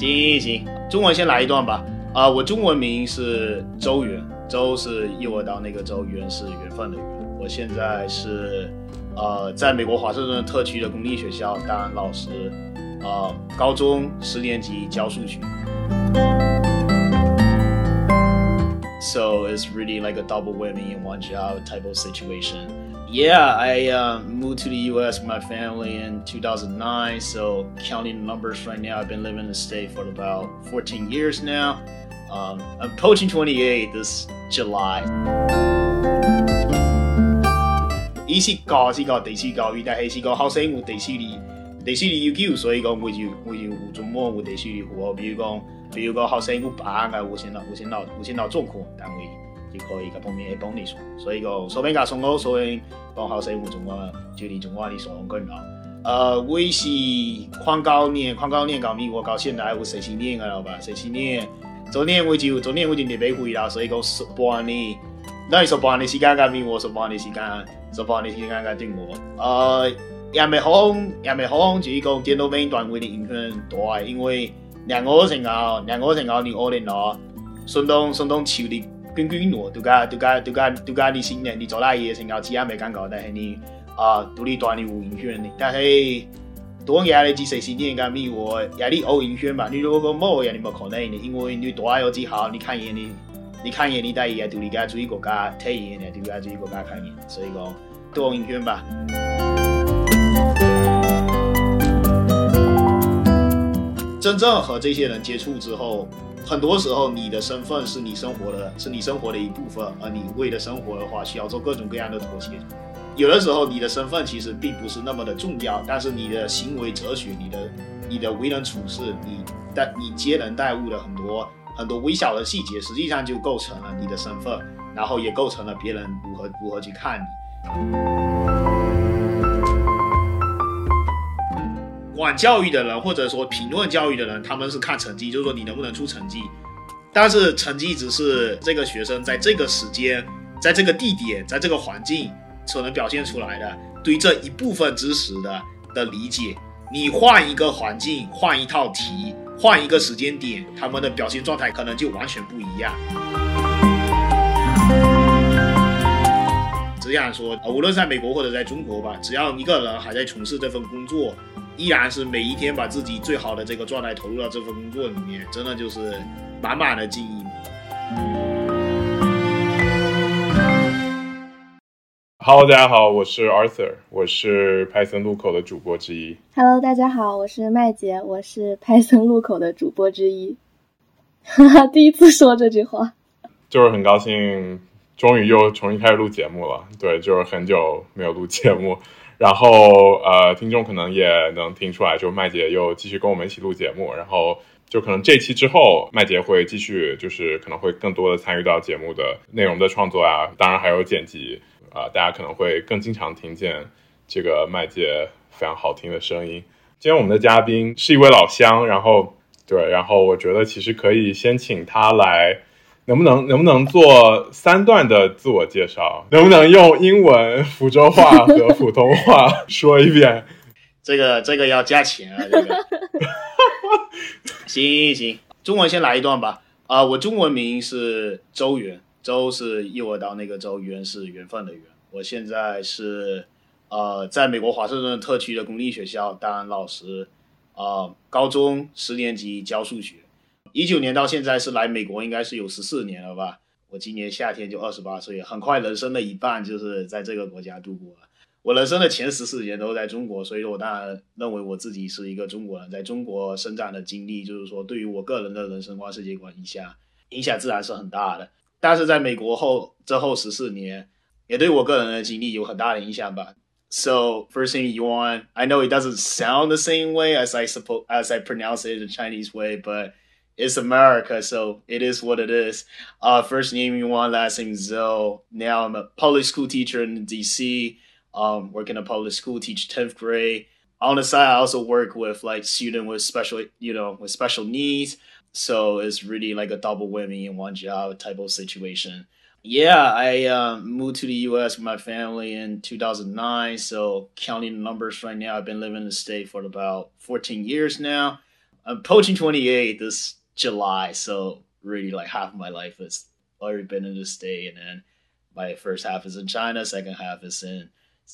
行行，中文先来一段吧。啊、我中文名是周元，周是右耳道那个周，元是缘分的缘。我现在是呃，在美国华盛顿特区的公立学校当老师，呃，高中十年级教数学。So it's really like a double whammy in one job type of situation. Yeah, I uh, moved to the U.S. with my family in 2009. So counting the numbers right now, I've been living in the state for about 14 years now. Um, I'm approaching 28 this July. 伊是教是教地市教育，但系是个学生有地市里地市里要求，所以讲会就会就有周末有地市里户，比如讲比如讲学生有班啊，有先到有先到有先到状况单位就 可以個方面幫你說，所以讲，说明家送我所以幫學生有中我就你中我你所更好。呃，我是 khoảng 九年，khoảng 九年到美國到現在有十七年噶了吧，十七年。昨年我就昨年我就特別回啦，所以讲十八年。那你十八年时间跟美國，十八年时间，十八年时间跟中國。呃，也未好，也未好，就是講電腦面段位的影響大，因为两个成後，兩個成後你二年咯，相當相當潮的捲捲羅，都加都加都加都加你新年你做那嘢成後，只係未感覺，但是你啊，對你段你有影响的，但是。多嘢你只十四年跟美國，也你有影响吧？你如果冇嘢，你冇可能的，因为你大有之後，你看嘢你。你看見你第二對你家注意国家體驗嘅，對家注意国家看見，所以講多影響吧。真正和这些人接触之后，很多时候你的身份是你生活的，是你生活的一部分，而你为了生活的话，需要做各种各样的妥协。有的时候你的身份其实并不是那么的重要，但是你的行为哲学、你的你的为人处事、你待你接人待物的很多。很多微小的细节，实际上就构成了你的身份，然后也构成了别人如何如何去看你。管教育的人，或者说评论教育的人，他们是看成绩，就是说你能不能出成绩。但是成绩只是这个学生在这个时间、在这个地点、在这个环境所能表现出来的对这一部分知识的的理解。你换一个环境，换一套题，换一个时间点，他们的表现状态可能就完全不一样。只想说，无论在美国或者在中国吧，只要一个人还在从事这份工作，依然是每一天把自己最好的这个状态投入到这份工作里面，真的就是满满的记忆。Hello，大家好，我是 Arthur，我是派森路口的主播之一。Hello，大家好，我是麦姐，我是派森路口的主播之一。哈哈，第一次说这句话，就是很高兴，终于又重新开始录节目了。对，就是很久没有录节目，然后呃，听众可能也能听出来，就麦姐又继续跟我们一起录节目，然后就可能这期之后，麦姐会继续，就是可能会更多的参与到节目的内容的创作啊，当然还有剪辑。啊、大家可能会更经常听见这个麦姐非常好听的声音。今天我们的嘉宾是一位老乡，然后对，然后我觉得其实可以先请他来，能不能能不能做三段的自我介绍？能不能用英文、福州话和普通话 说一遍？这个这个要加钱啊！这个 行行，中文先来一段吧。啊、呃，我中文名是周元。周是右耳道那个周，元是缘分的缘。我现在是，呃，在美国华盛顿特区的公立学校当老师，呃，高中十年级教數學。一九年到现在是来美国，应该是有十四年了吧。我今年夏天就二十八岁，很快人生的一半就是在这个国家度过了。我人生的前十四年都在中国，所以说我当然认为我自己是一个中国人，在中国生长的经历，就是说对于我个人的人生观、世界观影响，影响自然是很大的。但是在美国后，之后十四年，也对我个人的经历有很大的影响吧。So first thing you want, I know it doesn't sound the same way as I suppose as I pronounce it in the Chinese way, but it's America, so it is what it is. Uh, first name you want, last name Zoe. Now I'm a public school teacher in DC. Um, working a public school, teach tenth grade. On the side, I also work with like student with special, you know, with special needs. So it's really like a double whammy in one job type of situation. Yeah, I um, moved to the U.S. with my family in 2009. So counting the numbers right now, I've been living in the state for about 14 years now. I'm approaching 28 this July, so really like half of my life has already been in the state, and then my first half is in China, second half is in,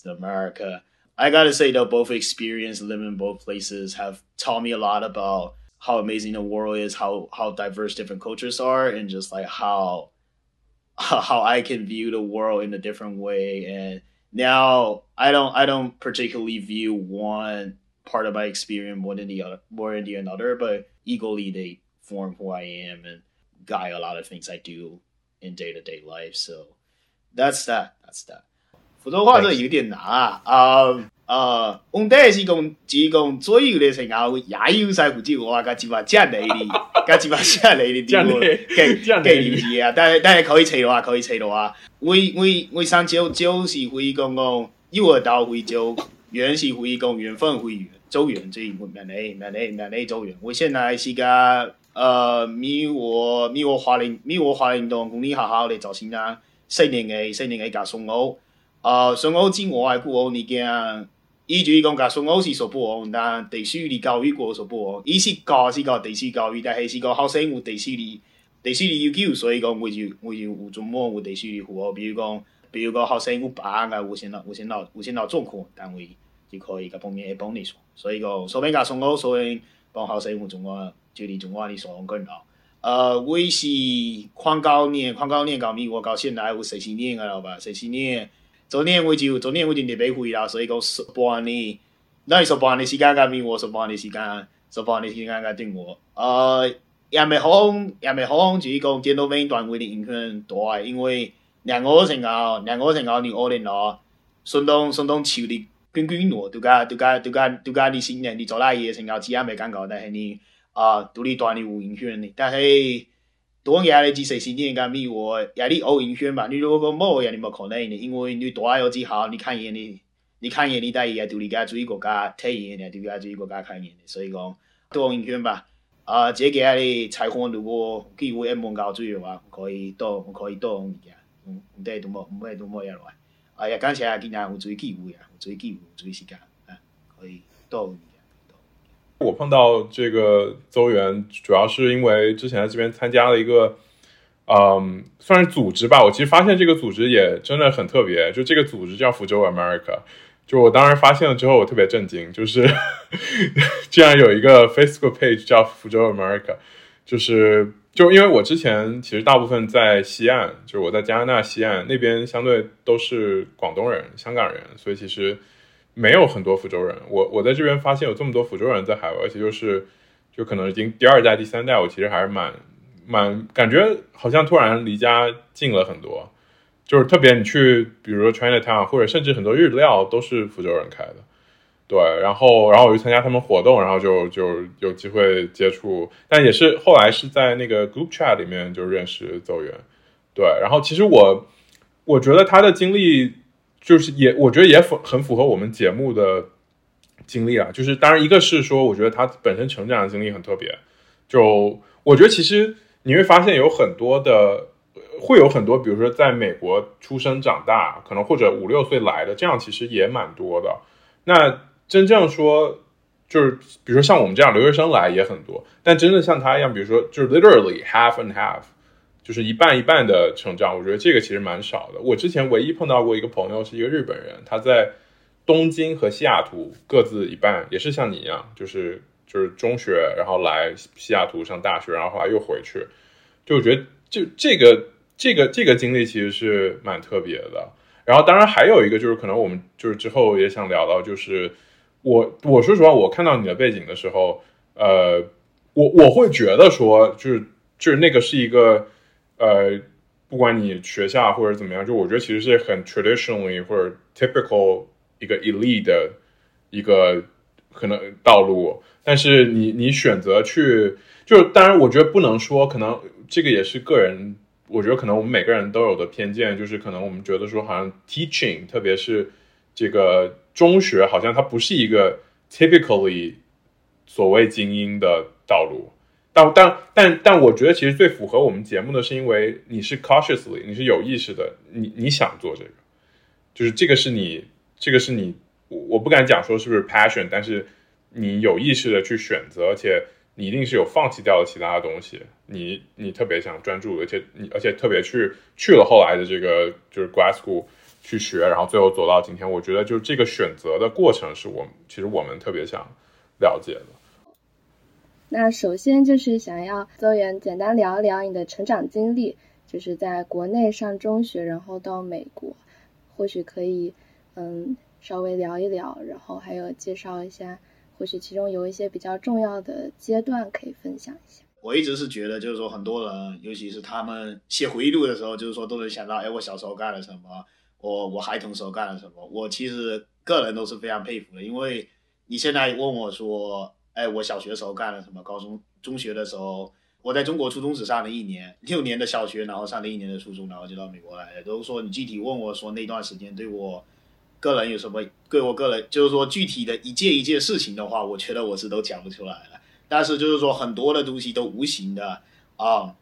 America. I gotta say though, both experience living in both places have taught me a lot about how amazing the world is, how how diverse different cultures are, and just like how how I can view the world in a different way. And now I don't I don't particularly view one part of my experience more than the other more than the another, but equally they form who I am and guide a lot of things I do in day to day life. So that's that. That's that. 福州话这有点难啊。啊呃，我第一是讲，只讲左右的时候，也有在福州话，甲一把这类的，甲一把这类的地方，给 给理解啊。但但系可以猜的话，可以猜的话，我我我上九九是会讲讲幼儿到会就缘是会讲缘分会缘走缘，这一部分内内内内内走缘。我现在是个呃米我米我华林米我华林洞公立学校嚟做先啦，四年嘅四年嘅教送我。呃，孙欧之外，古我你讲，依住讲甲孙欧是所不王，但地区里教育国所不哦，伊是教是教地区教育，但系是个学生有地区里地区里要求，所以讲我就我就有专门有地区里服务，比如讲，比如讲学生有病啊，有先到有先到有先到状况单位就可以甲方面会帮你说，所以讲所以甲孙欧所以帮学生有专门就你专门的所干扰。呃，我是 khoảng cao niên khoảng cao niên 到美国到现在有十四年了吧，十四年。昨年我就昨年我就特别回啦，所以讲十八年，那十八年时间甲美国，十八年时间，十八年时间甲中国。呃，也未好，也未好，就是讲电脑面段位的影响大，因为两个成后，两个成后你二零咯，相当相当潮的 滚滚落，都甲都甲都甲都甲你新年你做那嘢成后，只也未感觉，但系你啊，对你段你有影响的，但系。多嘢你至十年噶咪我也你偶影响吧，你如果讲冇嘢你冇可能的，因为你大了之后，你看嘢你你看嘢你带嘢对你家注意国家体验的，对家注意国家看嘢的，所以讲多影响吧。啊，这个你采访如果机会一门教注意的话，可以多可以多物件，嗯，唔得都冇唔得都冇嘢来。 啊，也感谢今日有注意机会啊，有注意机会，有注意时间啊，可以多物件。我碰到这个邹源，主要是因为之前在这边参加了一个，嗯，算是组织吧。我其实发现这个组织也真的很特别，就这个组织叫福州 America。就我当时发现了之后，我特别震惊，就是 竟然有一个 Facebook page 叫福州 America。就是就因为我之前其实大部分在西岸，就是我在加拿大西岸那边，相对都是广东人、香港人，所以其实。没有很多福州人，我我在这边发现有这么多福州人在海外，而且就是就可能已经第二代、第三代，我其实还是蛮蛮感觉好像突然离家近了很多，就是特别你去比如说 Chinatown 或者甚至很多日料都是福州人开的，对，然后然后我就参加他们活动，然后就就有机会接触，但也是后来是在那个 Group Chat 里面就认识邹源，对，然后其实我我觉得他的经历。就是也，我觉得也符很符合我们节目的经历啊。就是当然，一个是说，我觉得他本身成长的经历很特别。就我觉得其实你会发现有很多的，会有很多，比如说在美国出生长大，可能或者五六岁来的，这样其实也蛮多的。那真正说，就是比如说像我们这样留学生来也很多，但真的像他一样，比如说就是 literally half and half。就是一半一半的成长，我觉得这个其实蛮少的。我之前唯一碰到过一个朋友是一个日本人，他在东京和西雅图各自一半，也是像你一样，就是就是中学，然后来西雅图上大学，然后后来又回去。就我觉得，就这个这个这个经历其实是蛮特别的。然后当然还有一个就是可能我们就是之后也想聊到，就是我我说实话，我看到你的背景的时候，呃，我我会觉得说，就是就是那个是一个。呃，不管你学校或者怎么样，就我觉得其实是很 traditionally 或者 typical 一个 elite 的一个可能道路，但是你你选择去，就是当然我觉得不能说，可能这个也是个人，我觉得可能我们每个人都有的偏见，就是可能我们觉得说好像 teaching，特别是这个中学，好像它不是一个 typically 所谓精英的道路。但但但但，我觉得其实最符合我们节目的是，因为你是 cautiously，你是有意识的，你你想做这个，就是这个是你，这个是你，我我不敢讲说是不是 passion，但是你有意识的去选择，而且你一定是有放弃掉了其他的东西，你你特别想专注，而且你而且特别去去了后来的这个就是 grad school 去学，然后最后走到今天，我觉得就这个选择的过程是我们其实我们特别想了解的。那首先就是想要邹源简单聊一聊你的成长经历，就是在国内上中学，然后到美国，或许可以嗯稍微聊一聊，然后还有介绍一下，或许其中有一些比较重要的阶段可以分享一下。我一直是觉得，就是说很多人，尤其是他们写回忆录的时候，就是说都能想到，哎，我小时候干了什么，我我孩童时候干了什么。我其实个人都是非常佩服的，因为你现在问我说。哎，我小学时候干了什么？高中、中学的时候，我在中国初中只上了一年，六年的小学，然后上了一年的初中，然后就到美国来了。都说你具体问我说那段时间对我个人有什么？对我个人就是说具体的一件一件事情的话，我觉得我是都讲不出来了。但是就是说很多的东西都无形的啊，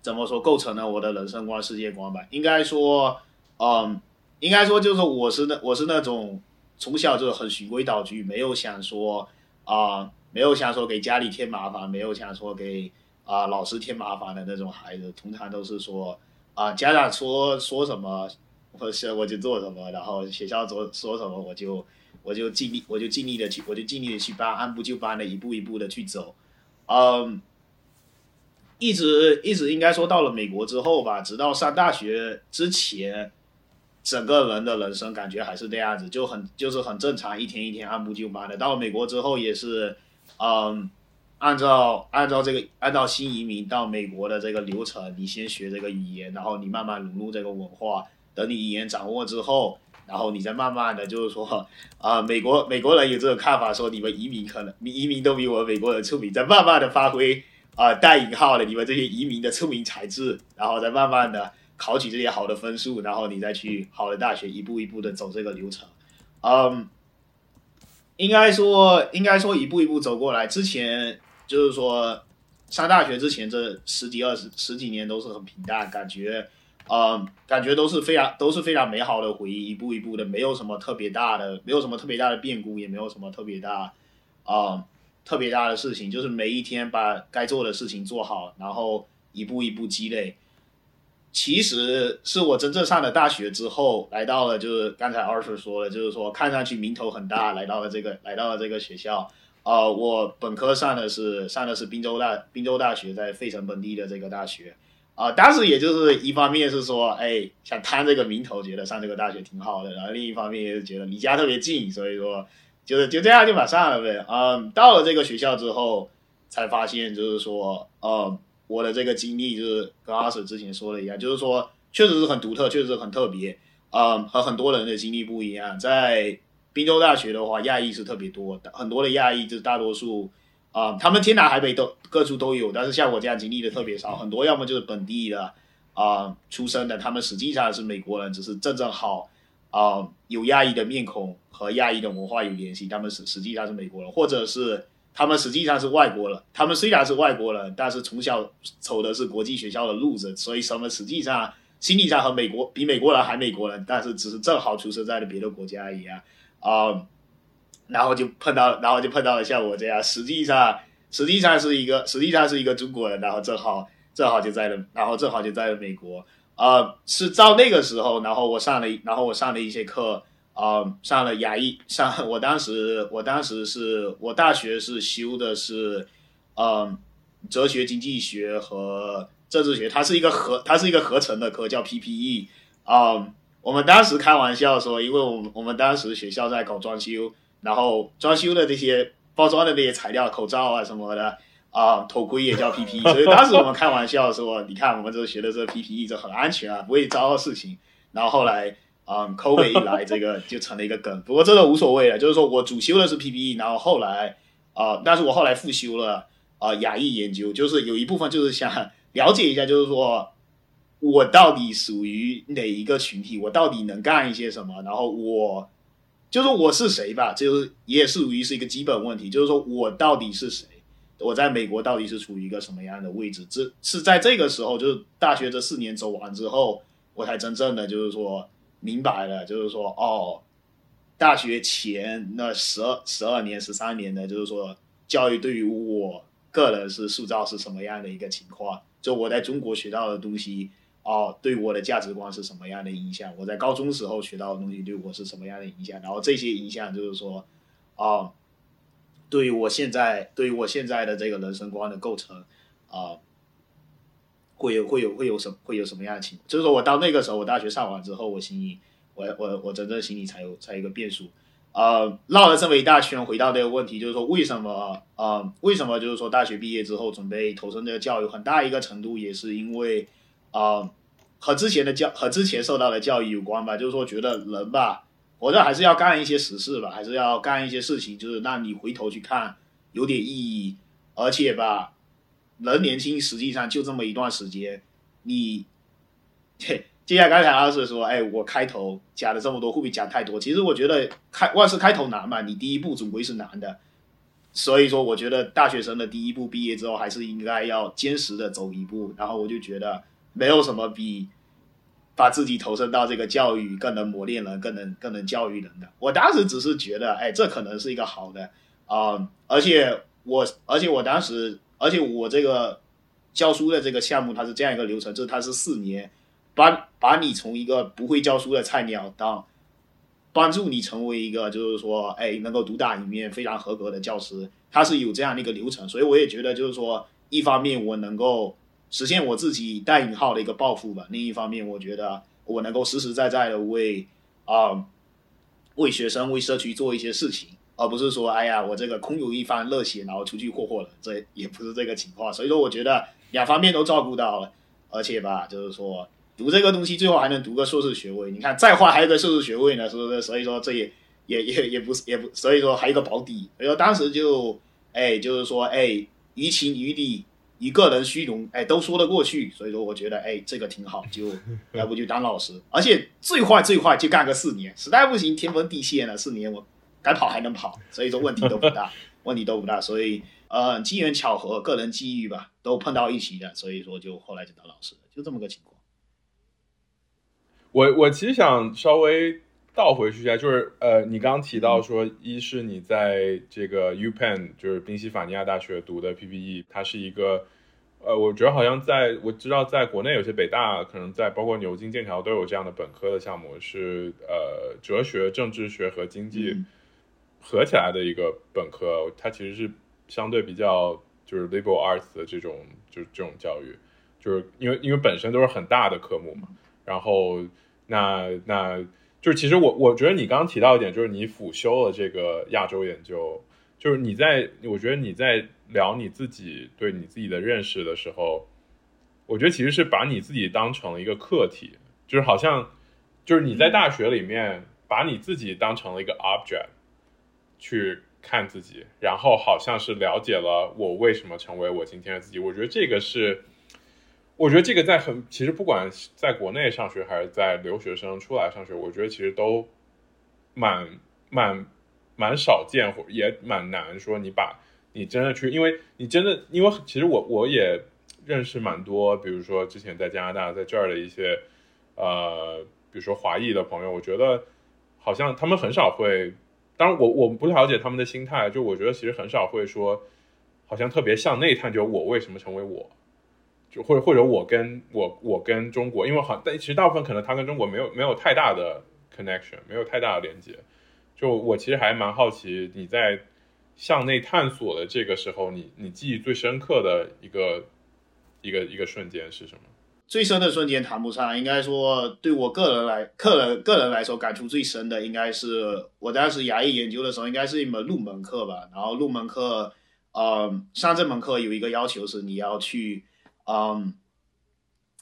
怎么说构成了我的人生观、世界观吧？应该说，嗯，应该说就是我是那我是那种从小就是很循规蹈矩，没有想说。啊，没有想说给家里添麻烦，没有想说给啊老师添麻烦的那种孩子，通常都是说啊家长说说什么，或是我就做什么，然后学校说说什么我就我就尽力我就尽力的去我就尽力的去办，按部就班的一步一步的去走，嗯，一直一直应该说到了美国之后吧，直到上大学之前。整个人的人生感觉还是这样子，就很就是很正常，一天一天按部就班的。到美国之后也是，嗯，按照按照这个按照新移民到美国的这个流程，你先学这个语言，然后你慢慢融入这个文化。等你语言掌握之后，然后你再慢慢的就是说，啊，美国美国人有这个看法，说你们移民可能你移民都比我美国人出名，再慢慢的发挥啊带引号的你们这些移民的聪明才智，然后再慢慢的。考取这些好的分数，然后你再去好的大学，一步一步的走这个流程。嗯，应该说，应该说一步一步走过来。之前就是说上大学之前这十几二十十几年都是很平淡，感觉，嗯，感觉都是非常都是非常美好的回忆，一步一步的，没有什么特别大的，没有什么特别大的变故，也没有什么特别大，啊，特别大的事情，就是每一天把该做的事情做好，然后一步一步积累。其实是我真正上了大学之后，来到了就是刚才 Arthur 说的，就是说看上去名头很大，来到了这个来到了这个学校。呃，我本科上的是上的是滨州大滨州大学，在费城本地的这个大学。啊，当时也就是一方面是说，哎，想贪这个名头，觉得上这个大学挺好的，然后另一方面也是觉得离家特别近，所以说就是就这样就把上了呗。嗯，到了这个学校之后，才发现就是说，呃。我的这个经历就是跟阿 Sir 之前说的一样，就是说确实是很独特，确实是很特别，嗯，和很多人的经历不一样。在滨州大学的话，亚裔是特别多的，很多的亚裔就是大多数，啊，他们天南海北都各处都有，但是像我这样经历的特别少，很多要么就是本地的啊出生的，他们实际上是美国人，只是正正好啊有亚裔的面孔和亚裔的文化有联系，他们是实际上是美国人，或者是。他们实际上是外国人，他们虽然是外国人，但是从小走的是国际学校的路子，所以他们实际上心理上和美国比美国人还美国人，但是只是正好出生在了别的国家一样啊。然后就碰到，然后就碰到了像我这样，实际上实际上是一个实际上是一个中国人，然后正好正好就在了，然后正好就在了美国啊。是到那个时候，然后我上了，然后我上了一些课。啊，上了牙医，上我当时，我当时是我大学是修的是，嗯，哲学经济学和政治学，它是一个合，它是一个合成的科，叫 PPE。啊，我们当时开玩笑说，因为我们我们当时学校在搞装修，然后装修的这些包装的那些材料，口罩啊什么的，啊，头盔也叫 PPE，所以当时我们开玩笑说，你看我们这学的这 PPE 这很安全啊，不会遭到事情。然后后来。嗯，COVID 一来，这个 就成了一个梗。不过这个无所谓了，就是说我主修的是 PPE，然后后来啊，但是我后来复修了啊，亚裔研究，就是有一部分就是想了解一下，就是说我到底属于哪一个群体，我到底能干一些什么，然后我就是我是谁吧，就是也属于是一个基本问题，就是说我到底是谁，我在美国到底是处于一个什么样的位置？这是在这个时候，就是大学这四年走完之后，我才真正的就是说。明白了，就是说，哦，大学前那十二、十二年、十三年的，就是说，教育对于我个人是塑造是什么样的一个情况？就我在中国学到的东西，哦，对我的价值观是什么样的影响？我在高中时候学到的东西对我是什么样的影响？然后这些影响就是说，哦，对于我现在，对于我现在的这个人生观的构成，啊。会有会有会有什会有什么样的情况？就是说我到那个时候，我大学上完之后，我心里，我我我真正心里才有才有一个变数。呃，绕了这么一大圈，回到这个问题，就是说为什么呃为什么就是说大学毕业之后准备投身这个教育，很大一个程度也是因为啊和之前的教和之前受到的教育有关吧。就是说觉得人吧，活着还是要干一些实事吧，还是要干一些事情，就是让你回头去看有点意义，而且吧。人年轻，实际上就这么一段时间。你，接下来刚才老师说，哎，我开头讲了这么多，会不会讲太多？其实我觉得开万事开头难嘛，你第一步总归是难的。所以说，我觉得大学生的第一步毕业之后，还是应该要坚实的走一步。然后我就觉得，没有什么比把自己投身到这个教育更能磨练人、更能更能教育人的。我当时只是觉得，哎，这可能是一个好的啊，而且我，而且我当时。而且我这个教书的这个项目，它是这样一个流程，就是它是四年，把把你从一个不会教书的菜鸟，到帮助你成为一个就是说，哎，能够独当一面、非常合格的教师，它是有这样的一个流程。所以我也觉得，就是说，一方面我能够实现我自己带引号的一个抱负吧，另一方面，我觉得我能够实实在在的为啊为学生、为社区做一些事情。而不是说，哎呀，我这个空有一番热血，然后出去霍霍了，这也不是这个情况。所以说，我觉得两方面都照顾到了，而且吧，就是说读这个东西，最后还能读个硕士学位。你看，再坏还有个硕士学位呢，是不是？所以说，这也也也也不是，也不，所以说还有个保底。所以说当时就，哎，就是说，哎，于情于理，一个人虚荣，哎，都说得过去。所以说，我觉得，哎，这个挺好，就 要不就当老师，而且最坏最坏就干个四年，实在不行天崩地陷了，四年我。该跑还能跑，所以说问题都不大，问题都不大，所以呃，机缘巧合、个人机遇吧，都碰到一起的，所以说就后来就当老师了，就这么个情况。我我其实想稍微倒回去一下，就是呃，你刚刚提到说，一是你在这个 U Penn，就是宾夕法尼亚大学读的 PPE，它是一个呃，我觉得好像在我知道在国内有些北大，可能在包括牛津、剑桥都有这样的本科的项目，是呃，哲学、政治学和经济。合起来的一个本科，它其实是相对比较就是 liberal arts 的这种就是这种教育，就是因为因为本身都是很大的科目嘛。然后那那就是其实我我觉得你刚刚提到一点，就是你辅修了这个亚洲研究，就是你在我觉得你在聊你自己对你自己的认识的时候，我觉得其实是把你自己当成了一个课题，就是好像就是你在大学里面把你自己当成了一个 object。去看自己，然后好像是了解了我为什么成为我今天的自己。我觉得这个是，我觉得这个在很其实不管在国内上学还是在留学生出来上学，我觉得其实都蛮蛮蛮少见，或也蛮难说你把你真的去，因为你真的，因为其实我我也认识蛮多，比如说之前在加拿大在这儿的一些呃，比如说华裔的朋友，我觉得好像他们很少会。当然，我我不了解他们的心态，就我觉得其实很少会说，好像特别向内探究我为什么成为我，就或者或者我跟我我跟中国，因为好，但其实大部分可能他跟中国没有没有太大的 connection，没有太大的连接。就我其实还蛮好奇，你在向内探索的这个时候，你你记忆最深刻的一个一个一个瞬间是什么？最深的瞬间谈不上，应该说对我个人来，个人个人来说，感触最深的应该是我当时牙医研究的时候，应该是一门入门课吧。然后入门课，嗯，上这门课有一个要求是你要去，嗯，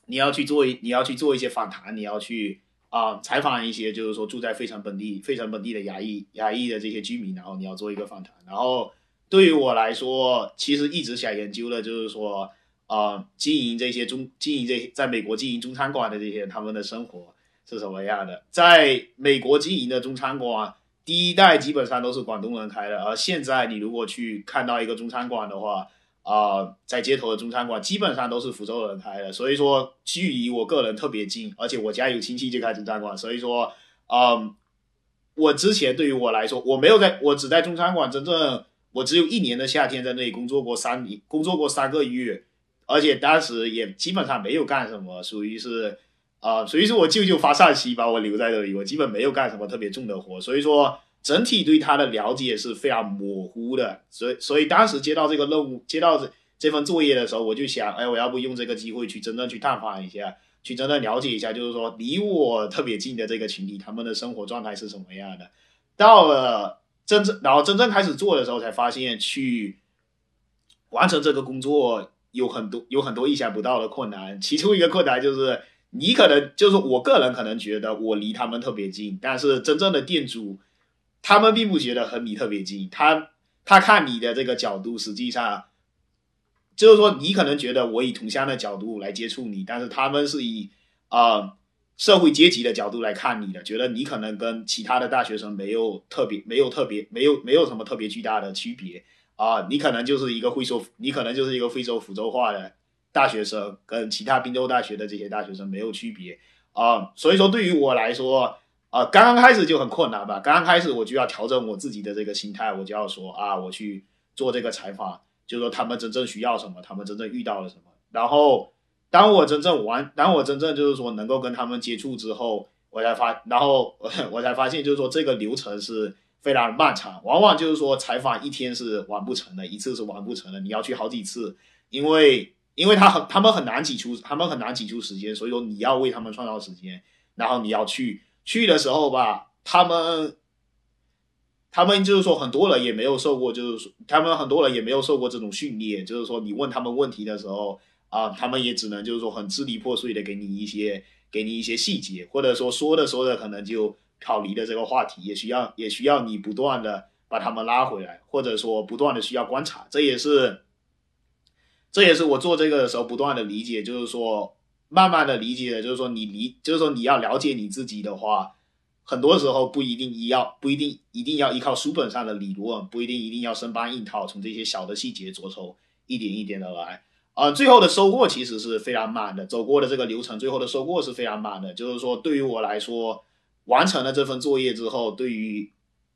你要去做一，你要去做一些访谈，你要去啊、采访一些就是说住在费城本地、费城本地的牙医牙医的这些居民，然后你要做一个访谈。然后对于我来说，其实一直想研究的就是说，啊，经营这些中经营这在美国经营中餐馆的这些他们的生活是什么样的？在美国经营的中餐馆，第一代基本上都是广东人开的，而现在你如果去看到一个中餐馆的话，啊、在街头的中餐馆基本上都是福州人开的，所以说距离我个人特别近，而且我家有亲戚就开中餐馆，所以说，嗯，我之前对于我来说，我没有在，我只在中餐馆真正，我只有一年的夏天在那里工作过三，工作过三个月，而且当时也基本上没有干什么，属于是，啊、属于是我舅舅发善心把我留在这里，我基本没有干什么特别重的活，所以说整体对他的了解是非常模糊的，所以所以当时接到这个任务，接到这这份作业的时候，我就想，哎，我要不用这个机会去真正去探访一下，去真正了解一下，就是说离我特别近的这个群体，他们的生活状态是什么样的。到了真正，然后真正开始做的时候，才发现去完成这个工作有很多有很多意想不到的困难。其中一个困难就是，你可能就是我个人可能觉得我离他们特别近，但是真正的店主他们并不觉得和你特别近，他他看你的这个角度，实际上就是说你可能觉得我以同乡的角度来接触你，但是他们是以啊、社会阶级的角度来看你的，觉得你可能跟其他的大学生没有特别没有特别没有没有什么特别巨大的区别啊、你可能就是一个会说你可能就是一个会说福州话的大学生，跟其他滨州大学的这些大学生没有区别啊、所以说对于我来说。啊，刚刚开始就很困难吧？刚刚开始我就要调整我自己的这个心态，我就要说啊，我去做这个采访，就说他们真正需要什么，他们真正遇到了什么。然后，当我真正完，当我真正就是说能够跟他们接触之后，我才发，然后 我才发现，就是说这个流程是非常漫长，往往就是说采访一天是完不成的，一次是完不成的，你要去好几次，因为因为他很他们很难挤出，他们很难挤出时间，所以说你要为他们创造时间，然后你要去。去的时候吧，他们他们就是说很多人也没有受过，就是说他们很多人也没有受过这种训练，就是说你问他们问题的时候啊、他们也只能就是说很支离破碎的给你一些给你一些细节，或者说说着说着可能就跑离的这个话题，也需要也需要你不断的把他们拉回来，或者说不断的需要观察，这也是这也是我做这个的时候不断的理解，就是说。慢慢的理解，就是说你理，就是说你要了解你自己的话，很多时候不一定一要，不一定一定要依靠书本上的理论，不一定一定要生搬硬套，从这些小的细节着手，一点一点的来。啊、最后的收获其实是非常慢的，走过的这个流程，最后的收获是非常慢的。就是说，对于我来说，完成了这份作业之后，对于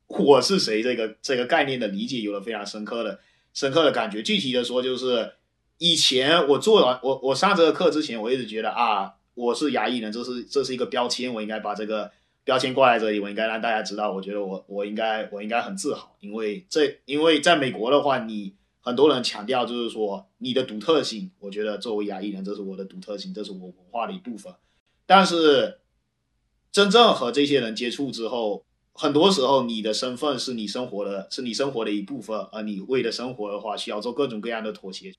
我是谁这个这个概念的理解有了非常深刻的深刻的感觉。具体的说，就是。以前我做完我我上这个课之前，我一直觉得啊，我是牙医人，这是这是一个标签，我应该把这个标签挂在这里，我应该让大家知道，我觉得我我应该我应该很自豪，因为这因为在美国的话，你很多人强调就是说你的独特性，我觉得作为牙裔人，这是我的独特性，这是我文化的一部分。但是真正和这些人接触之后，很多时候你的身份是你生活的，是你生活的一部分，而你为了生活的话，需要做各种各样的妥协。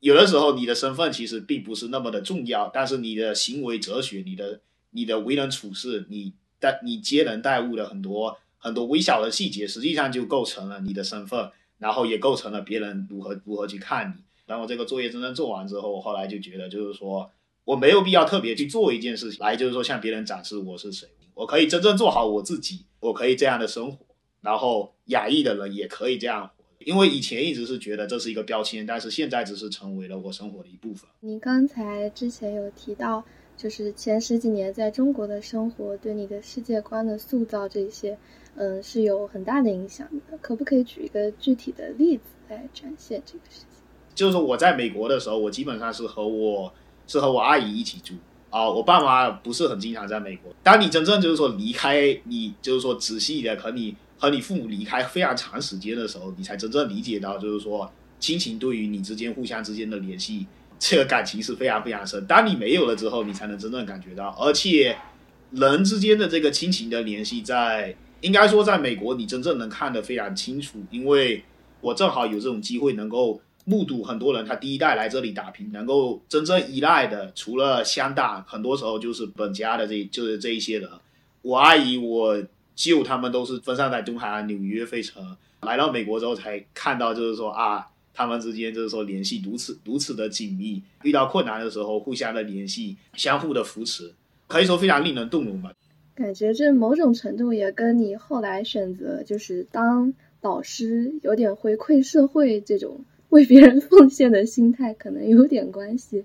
有的时候，你的身份其实并不是那么的重要，但是你的行为哲学、你的你的为人处事、你待你接人待物的很多很多微小的细节，实际上就构成了你的身份，然后也构成了别人如何如何去看你。然后这个作业真正做完之后，我后来就觉得，就是说我没有必要特别去做一件事情来，就是说向别人展示我是谁，我可以真正做好我自己，我可以这样的生活，然后亚裔的人也可以这样活。因为以前一直是觉得这是一个标签，但是现在只是成为了我生活的一部分。你刚才之前有提到，就是前十几年在中国的生活对你的世界观的塑造，这些，嗯，是有很大的影响的。可不可以举一个具体的例子来展现这个事情？就是我在美国的时候，我基本上是和我是和我阿姨一起住啊、我爸妈不是很经常在美国。当你真正就是说离开你，就是说仔细的和你。和你父母离开非常长时间的时候，你才真正理解到，就是说亲情对于你之间互相之间的联系，这个感情是非常非常深。当你没有了之后，你才能真正感觉到。而且人之间的这个亲情的联系在，应该说在美国你真正能看得非常清楚，因为我正好有这种机会能够目睹很多人他第一代来这里打拼，能够真正依赖的，除了乡大，很多时候就是本家的这就是这一些人。我阿姨、我舅他们都是分散在东海岸、纽约、费城，来到美国之后才看到，就是说啊，他们之间就是说联系如此如此的紧密，遇到困难的时候互相的联系，相互的扶持，可以说非常令人动容吧。感觉这某种程度也跟你后来选择就是当导师，有点回馈社会这种 为别人奉献的心态，可能有点关系。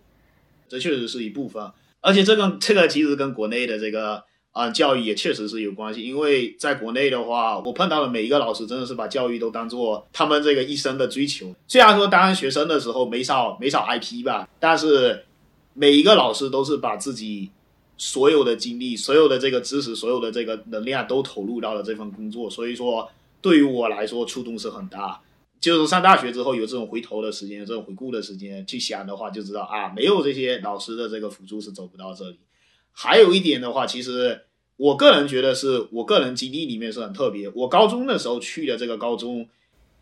这确实是一部分，而且这个这个其实跟国内的这个啊教育也确实是有关系。因为在国内的话，我碰到的每一个老师真的是把教育都当做他们这个一生的追求。虽然说当学生的时候没少没少挨批吧，但是每一个老师都是把自己。所有的精力、所有的这个知识、所有的这个能量都投入到了这份工作，所以说对于我来说触动是很大。就是上大学之后有这种回头的时间、这种回顾的时间去想的话，就知道啊，没有这些老师的这个辅助是走不到这里。还有一点的话，其实我个人觉得是我个人经历里面是很特别。我高中的时候去的这个高中，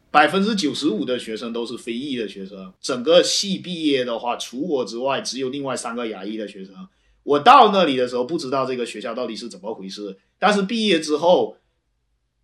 百分之九十五的学生都是非裔的学生，整个系毕业的话，除我之外，只有另外三个亚裔的学生。我到那里的时候不知道这个学校到底是怎么回事，但是毕业之后，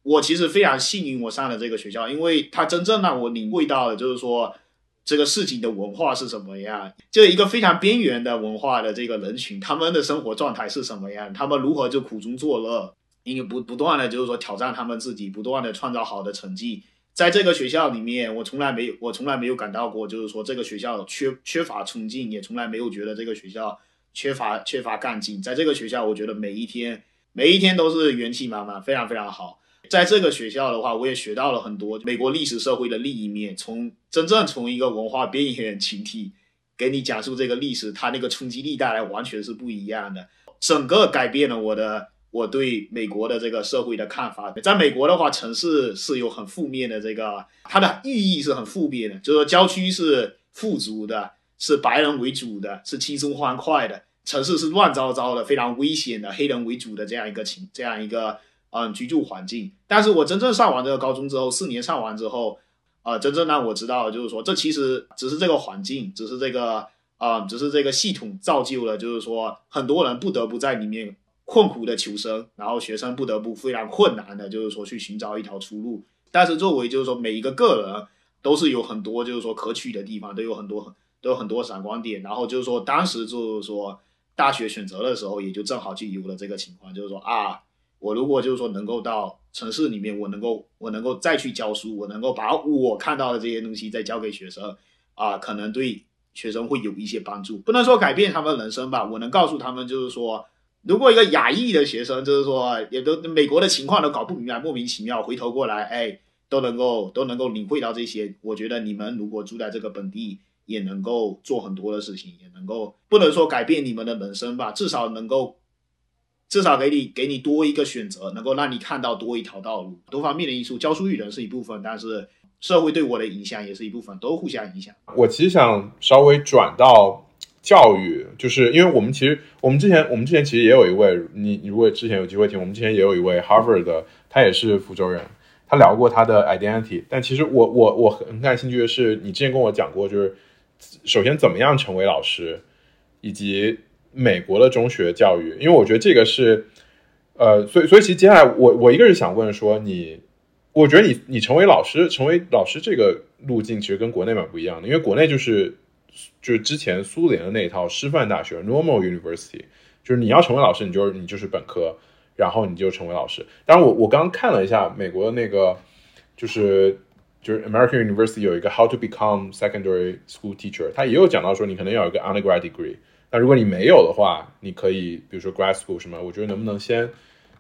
我其实非常幸运，我上了这个学校，因为它真正让我领会到的就是说这个事情的文化是什么样，就一个非常边缘的文化的这个人群，他们的生活状态是什么样，他们如何就苦中作乐，因为不不断的就是说挑战他们自己，不断的创造好的成绩，在这个学校里面，我从来没有我从来没有感到过，就是说这个学校缺缺乏冲劲，也从来没有觉得这个学校。缺乏缺乏干劲，在这个学校，我觉得每一天每一天都是元气满满，非常非常好。在这个学校的话，我也学到了很多美国历史社会的另一面，从真正从一个文化边缘群体给你讲述这个历史，它那个冲击力带来完全是不一样的，整个改变了我的我对美国的这个社会的看法。在美国的话，城市是有很负面的这个，它的寓意是很负面的，就是说郊区是富足的，是白人为主的，是轻松欢快的。城市是乱糟糟的，非常危险的，黑人为主的这样一个情，这样一个嗯居住环境。但是我真正上完这个高中之后，四年上完之后，呃，真正让我知道就是说，这其实只是这个环境，只是这个啊，只是这个系统造就了，就是说很多人不得不在里面困苦的求生，然后学生不得不非常困难的，就是说去寻找一条出路。但是作为就是说每一个个人都是有很多就是说可取的地方，都有很多很都有很多闪光点。然后就是说当时就是说。大学选择的时候，也就正好就有了这个情况，就是说啊，我如果就是说能够到城市里面，我能够我能够再去教书，我能够把我看到的这些东西再教给学生，啊，可能对学生会有一些帮助。不能说改变他们人生吧，我能告诉他们，就是说，如果一个亚裔的学生，就是说也都美国的情况都搞不明白，莫名其妙回头过来，哎，都能够都能够领会到这些。我觉得你们如果住在这个本地。也能够做很多的事情，也能够不能说改变你们的人生吧，至少能够至少给你给你多一个选择，能够让你看到多一条道路。多方面的因素，教书育人是一部分，但是社会对我的影响也是一部分，都互相影响。我其实想稍微转到教育，就是因为我们其实我们之前我们之前其实也有一位，你如果之前有机会听，我们之前也有一位 Harvard 的，他也是福州人，他聊过他的 identity。但其实我我我很感兴趣的是，你之前跟我讲过，就是。首先，怎么样成为老师，以及美国的中学教育？因为我觉得这个是，呃，所以，所以其实接下来我我一个是想问说，你，我觉得你你成为老师，成为老师这个路径其实跟国内蛮不一样的，因为国内就是就是之前苏联的那一套师范大学 （normal university），就是你要成为老师，你就是你就是本科，然后你就成为老师。当然，我我刚刚看了一下美国的那个，就是。就是 American University 有一个 How to Become Secondary School Teacher，他也有讲到说你可能要有一个 undergrade degree。那如果你没有的话，你可以比如说 grad school 什么，我觉得能不能先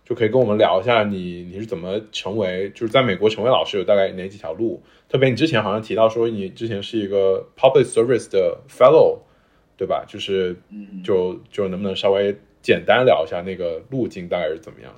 就可以跟我们聊一下你你是怎么成为就是在美国成为老师有大概哪几条路？特别你之前好像提到说你之前是一个 public service 的 fellow，对吧？就是就就能不能稍微简单聊一下那个路径大概是怎么样？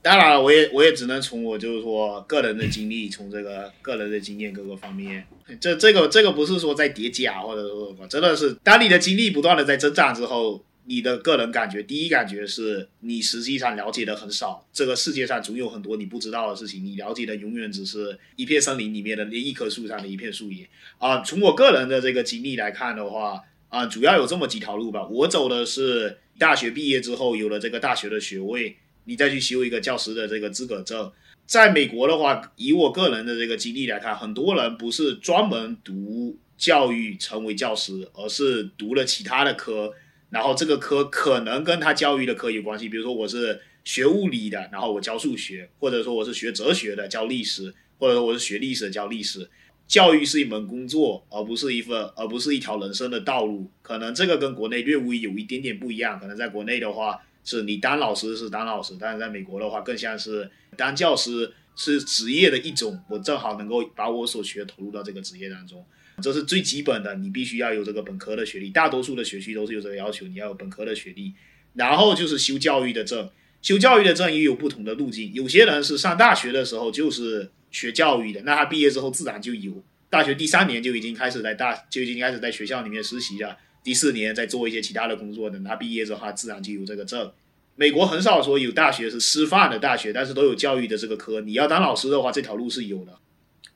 当然了，我也我也只能从我就是说个人的经历，从这个个人的经验各个方面，这这个这个不是说在叠加或者说什么，真的是当你的经历不断的在增长之后，你的个人感觉，第一感觉是你实际上了解的很少。这个世界上总有很多你不知道的事情，你了解的永远只是一片森林里面的那一棵树上的一片树叶啊。从我个人的这个经历来看的话，啊，主要有这么几条路吧。我走的是大学毕业之后有了这个大学的学位，你再去修一个教师的这个资格证。在美国的话，以我个人的这个经历来看，很多人不是专门读教育成为教师，而是读了其他的科。然后这个科可能跟他教育的科有关系，比如说我是学物理的，然后我教数学，或者说我是学哲学的教历史，或者说我是学历史的教历史。教育是一门工作，而不是一份，而不是一条人生的道路。可能这个跟国内略微有一点点不一样。可能在国内的话，是你当老师是当老师，但是在美国的话，更像是当教师是职业的一种。我正好能够把我所学投入到这个职业当中。这是最基本的，你必须要有这个本科的学历。大多数的学区都是有这个要求，你要有本科的学历。然后就是修教育的证，修教育的证也有不同的路径。有些人是上大学的时候就是学教育的，那他毕业之后自然就有。大学第三年就已经开始在大就已经开始在学校里面实习了，第四年再做一些其他的工作。等他毕业之后，他自然就有这个证。美国很少说有大学是师范的大学，但是都有教育的这个科。你要当老师的话，这条路是有的。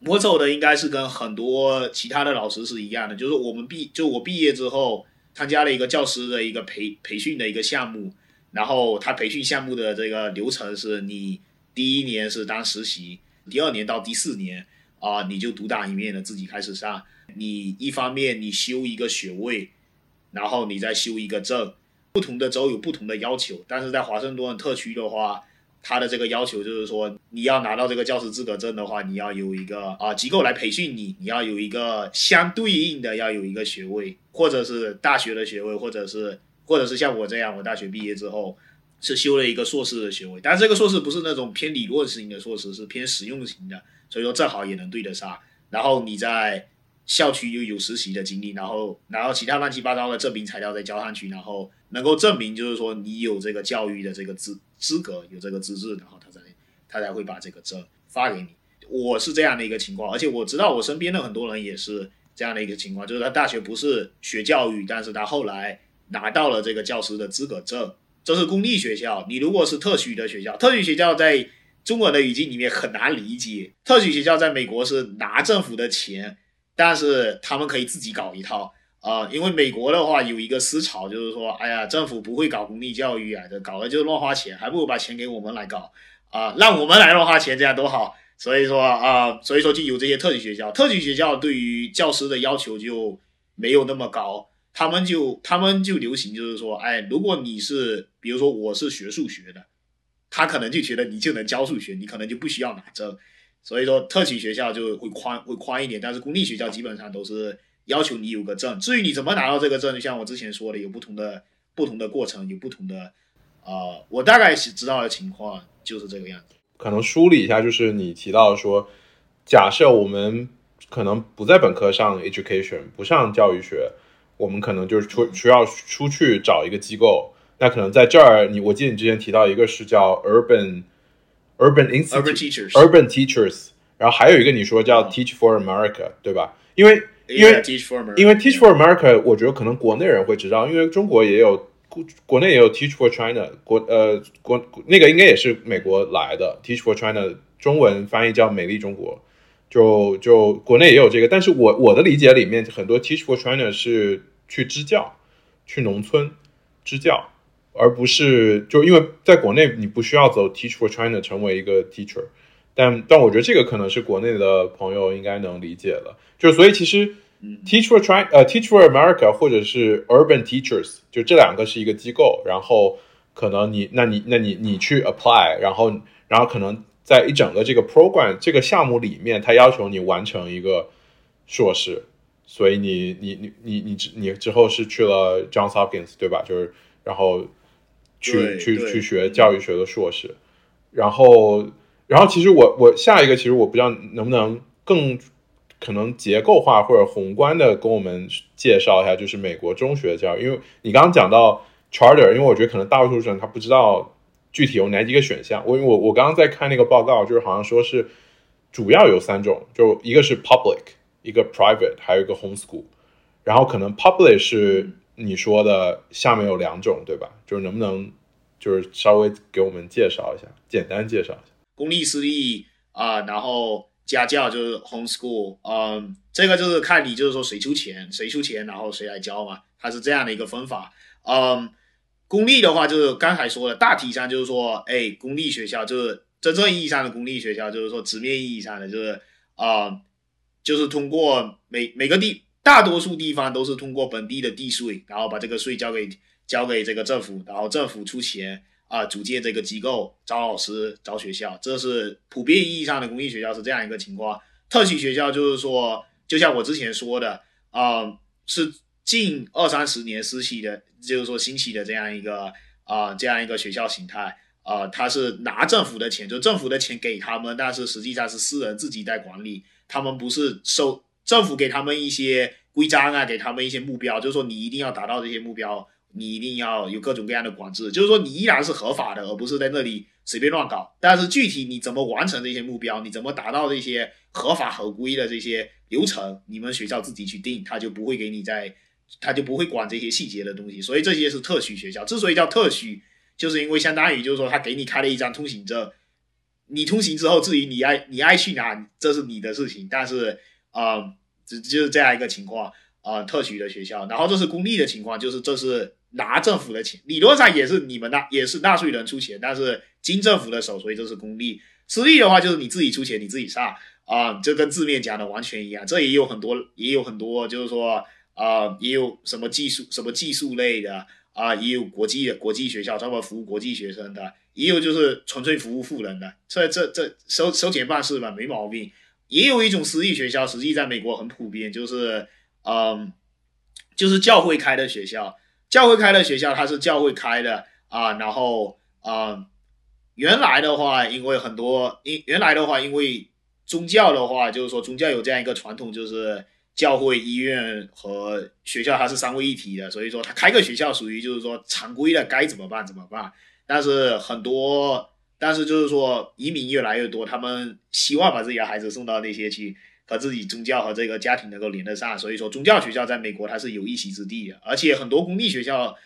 我走的应该是跟很多其他的老师是一样的，就是我们毕就我毕业之后参加了一个教师的一个培培训的一个项目，然后他培训项目的这个流程是你第一年是当实习，第二年到第四年啊你就独当一面的自己开始上，你一方面你修一个学位，然后你再修一个证，不同的州有不同的要求，但是在华盛顿特区的话。它的这个要求就是说，你要拿到这个教师资格证的话，你要有一个啊机构来培训你，你要有一个相对应的要有一个学位，或者是大学的学位，或者是或者是像我这样，我大学毕业之后是修了一个硕士的学位，但这个硕士不是那种偏理论型的硕士，是偏实用型的，所以说正好也能对得上。然后你在校区又有实习的经历，然后拿到其他乱七八糟的证明材料再交上去，然后能够证明就是说你有这个教育的这个资资格，有这个资质，然后他才他才会把这个证发给你。我是这样的一个情况，而且我知道我身边的很多人也是这样的一个情况，就是他大学不是学教育，但是他后来拿到了这个教师的资格证。这是公立学校，你如果是特许的学校，特许学校在中文的语境里面很难理解，特许学校在美国是拿政府的钱。但是他们可以自己搞一套啊，因为美国的话有一个思潮，就是说，哎呀，政府不会搞公立教育啊，这搞的就是乱花钱，还不如把钱给我们来搞啊，让我们来乱花钱，这样多好。所以说啊，所以说就有这些特许学校，特许学校对于教师的要求就没有那么高，他们就他们就流行就是说，哎，如果你是，比如说我是学数学的，他可能就觉得你就能教数学，你可能就不需要拿证。所以说，特许学校就会宽会宽一点，但是公立学校基本上都是要求你有个证。至于你怎么拿到这个证，就像我之前说的，有不同的不同的过程，有不同的，呃，我大概是知道的情况就是这个样子。可能梳理一下，就是你提到说，假设我们可能不在本科上 education，不上教育学，我们可能就是出需要出去找一个机构。那可能在这儿，你我记得你之前提到一个是叫 urban。Urban Institute，Urban Teachers，然后还有一个你说叫 Teach for America，对吧？因为因为因为 Teach for America，我觉得可能国内人会知道，因为中国也有国国内也有 Teach for China，国呃国那个应该也是美国来的 Teach for China，中文翻译叫美丽中国，就就国内也有这个，但是我我的理解里面很多 Teach for China 是去支教，去农村支教。而不是就因为在国内你不需要走 Teach for China 成为一个 teacher，但但我觉得这个可能是国内的朋友应该能理解了。就所以其实 Teach for China 呃 Teach for America 或者是 Urban Teachers 就这两个是一个机构，然后可能你那你那你你去 apply，然后然后可能在一整个这个 program 这个项目里面，它要求你完成一个硕士，所以你你你你你你之后是去了 Johns Hopkins 对吧？就是然后。去去去学教育学的硕士，然后然后其实我我下一个其实我不知道能不能更可能结构化或者宏观的跟我们介绍一下，就是美国中学教育，因为你刚刚讲到 charter，因为我觉得可能大多数人他不知道具体有哪几个选项。我我我刚刚在看那个报告，就是好像说是主要有三种，就一个是 public，一个 private，还有一个 home school。然后可能 public 是你说的下面有两种，对吧？就是能不能就是稍微给我们介绍一下，简单介绍一下公立私立啊、然后家教就是 homeschool，嗯，这个就是看你就是说谁出钱，谁出钱，然后谁来教嘛，它是这样的一个分法。嗯，公立的话就是刚才说的，大体上就是说，哎，公立学校就是真正意义上的公立学校，就是说直面意义上的，就是啊、就是通过每每个地大多数地方都是通过本地的地税，然后把这个税交给交给这个政府，然后政府出钱啊、组建这个机构，招老师、招学校，这是普遍意义上的公立学校是这样一个情况。特许学校就是说，就像我之前说的，啊、是近二三十年兴起的，就是说兴起的这样一个啊、这样一个学校形态。啊、他是拿政府的钱，就政府的钱给他们，但是实际上是私人自己在管理，他们不是收政府给他们一些规章啊，给他们一些目标，就是说你一定要达到这些目标，你一定要有各种各样的管制，就是说你依然是合法的，而不是在那里随便乱搞。但是具体你怎么完成这些目标，你怎么达到这些合法合规的这些流程，你们学校自己去定，他就不会给你在，他就不会管这些细节的东西。所以这些是特许学校，之所以叫特许，就是因为相当于就是说他给你开了一张通行证，你通行之后，至于你爱你爱去哪，这是你的事情。但是啊、呃，只就是这样一个情况啊、特许的学校，然后这是公立的情况，就是这是拿政府的钱，理论上也是你们纳也是纳税人出钱，但是经政府的手，所以这是公立。私立的话就是你自己出钱，你自己上啊、这跟字面讲的完全一样。这也有很多，也有很多，就是说啊、也有什么技术什么技术类的啊、也有国际的国际学校专门服务国际学生的，也有就是纯粹服务富人的。这这这收收钱办事嘛，没毛病。也有一种私立学校，实际在美国很普遍，就是嗯，就是教会开的学校。教会开的学校，它是教会开的啊、然后啊、原来的话，因为很多因原来的话，因为宗教的话，就是说宗教有这样一个传统，就是教会、医院和学校它是三位一体的，所以说它开个学校属于就是说常规的，该怎么办怎么办。但是很多，但是就是说移民越来越多，他们希望把自己的孩子送到那些去。和自己宗教和这个家庭能够连得上，所以说宗教学校在美国它是有一席之地的，而且很多公立学校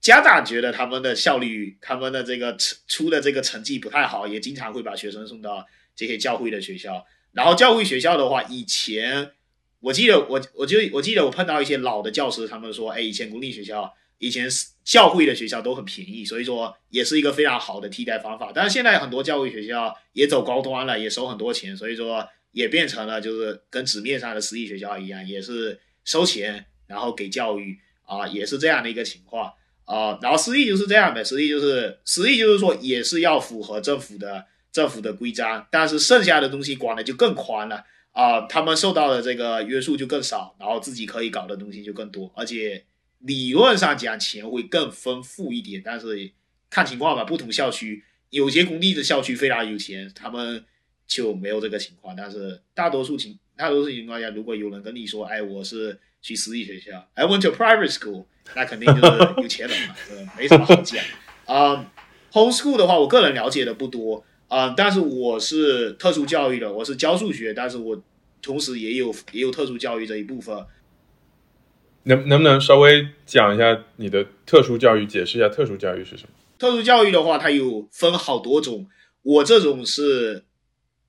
家长觉得他们的效率、他们的这个出的这个成绩不太好，也经常会把学生送到这些教会的学校。然后教会学校的话，以前我记得我我就我记得我碰到一些老的教师，他们说，哎，以前公立学校、以前教会的学校都很便宜，所以说也是一个非常好的替代方法。但是现在很多教会学校也走高端了，也收很多钱，所以说。也变成了就是跟纸面上的私立学校一样，也是收钱然后给教育啊、也是这样的一个情况啊、然后私立就是这样的，私立就是私立就是说也是要符合政府的政府的规章，但是剩下的东西管的就更宽了啊、他们受到的这个约束就更少，然后自己可以搞的东西就更多，而且理论上讲钱会更丰富一点，但是看情况吧，不同校区有些公立的校区非常有钱，他们。就没有这个情况，但是大多数情大多数情况下，如果有人跟你说，哎，我是去私立学校，I went to private school，那肯定就是有钱人嘛，呃，没什么好讲。啊、h o m e school 的话，我个人了解的不多啊、但是我是特殊教育的，我是教数学，但是我同时也有也有特殊教育这一部分。能能不能稍微讲一下你的特殊教育，解释一下特殊教育是什么？特殊教育的话，它有分好多种，我这种是。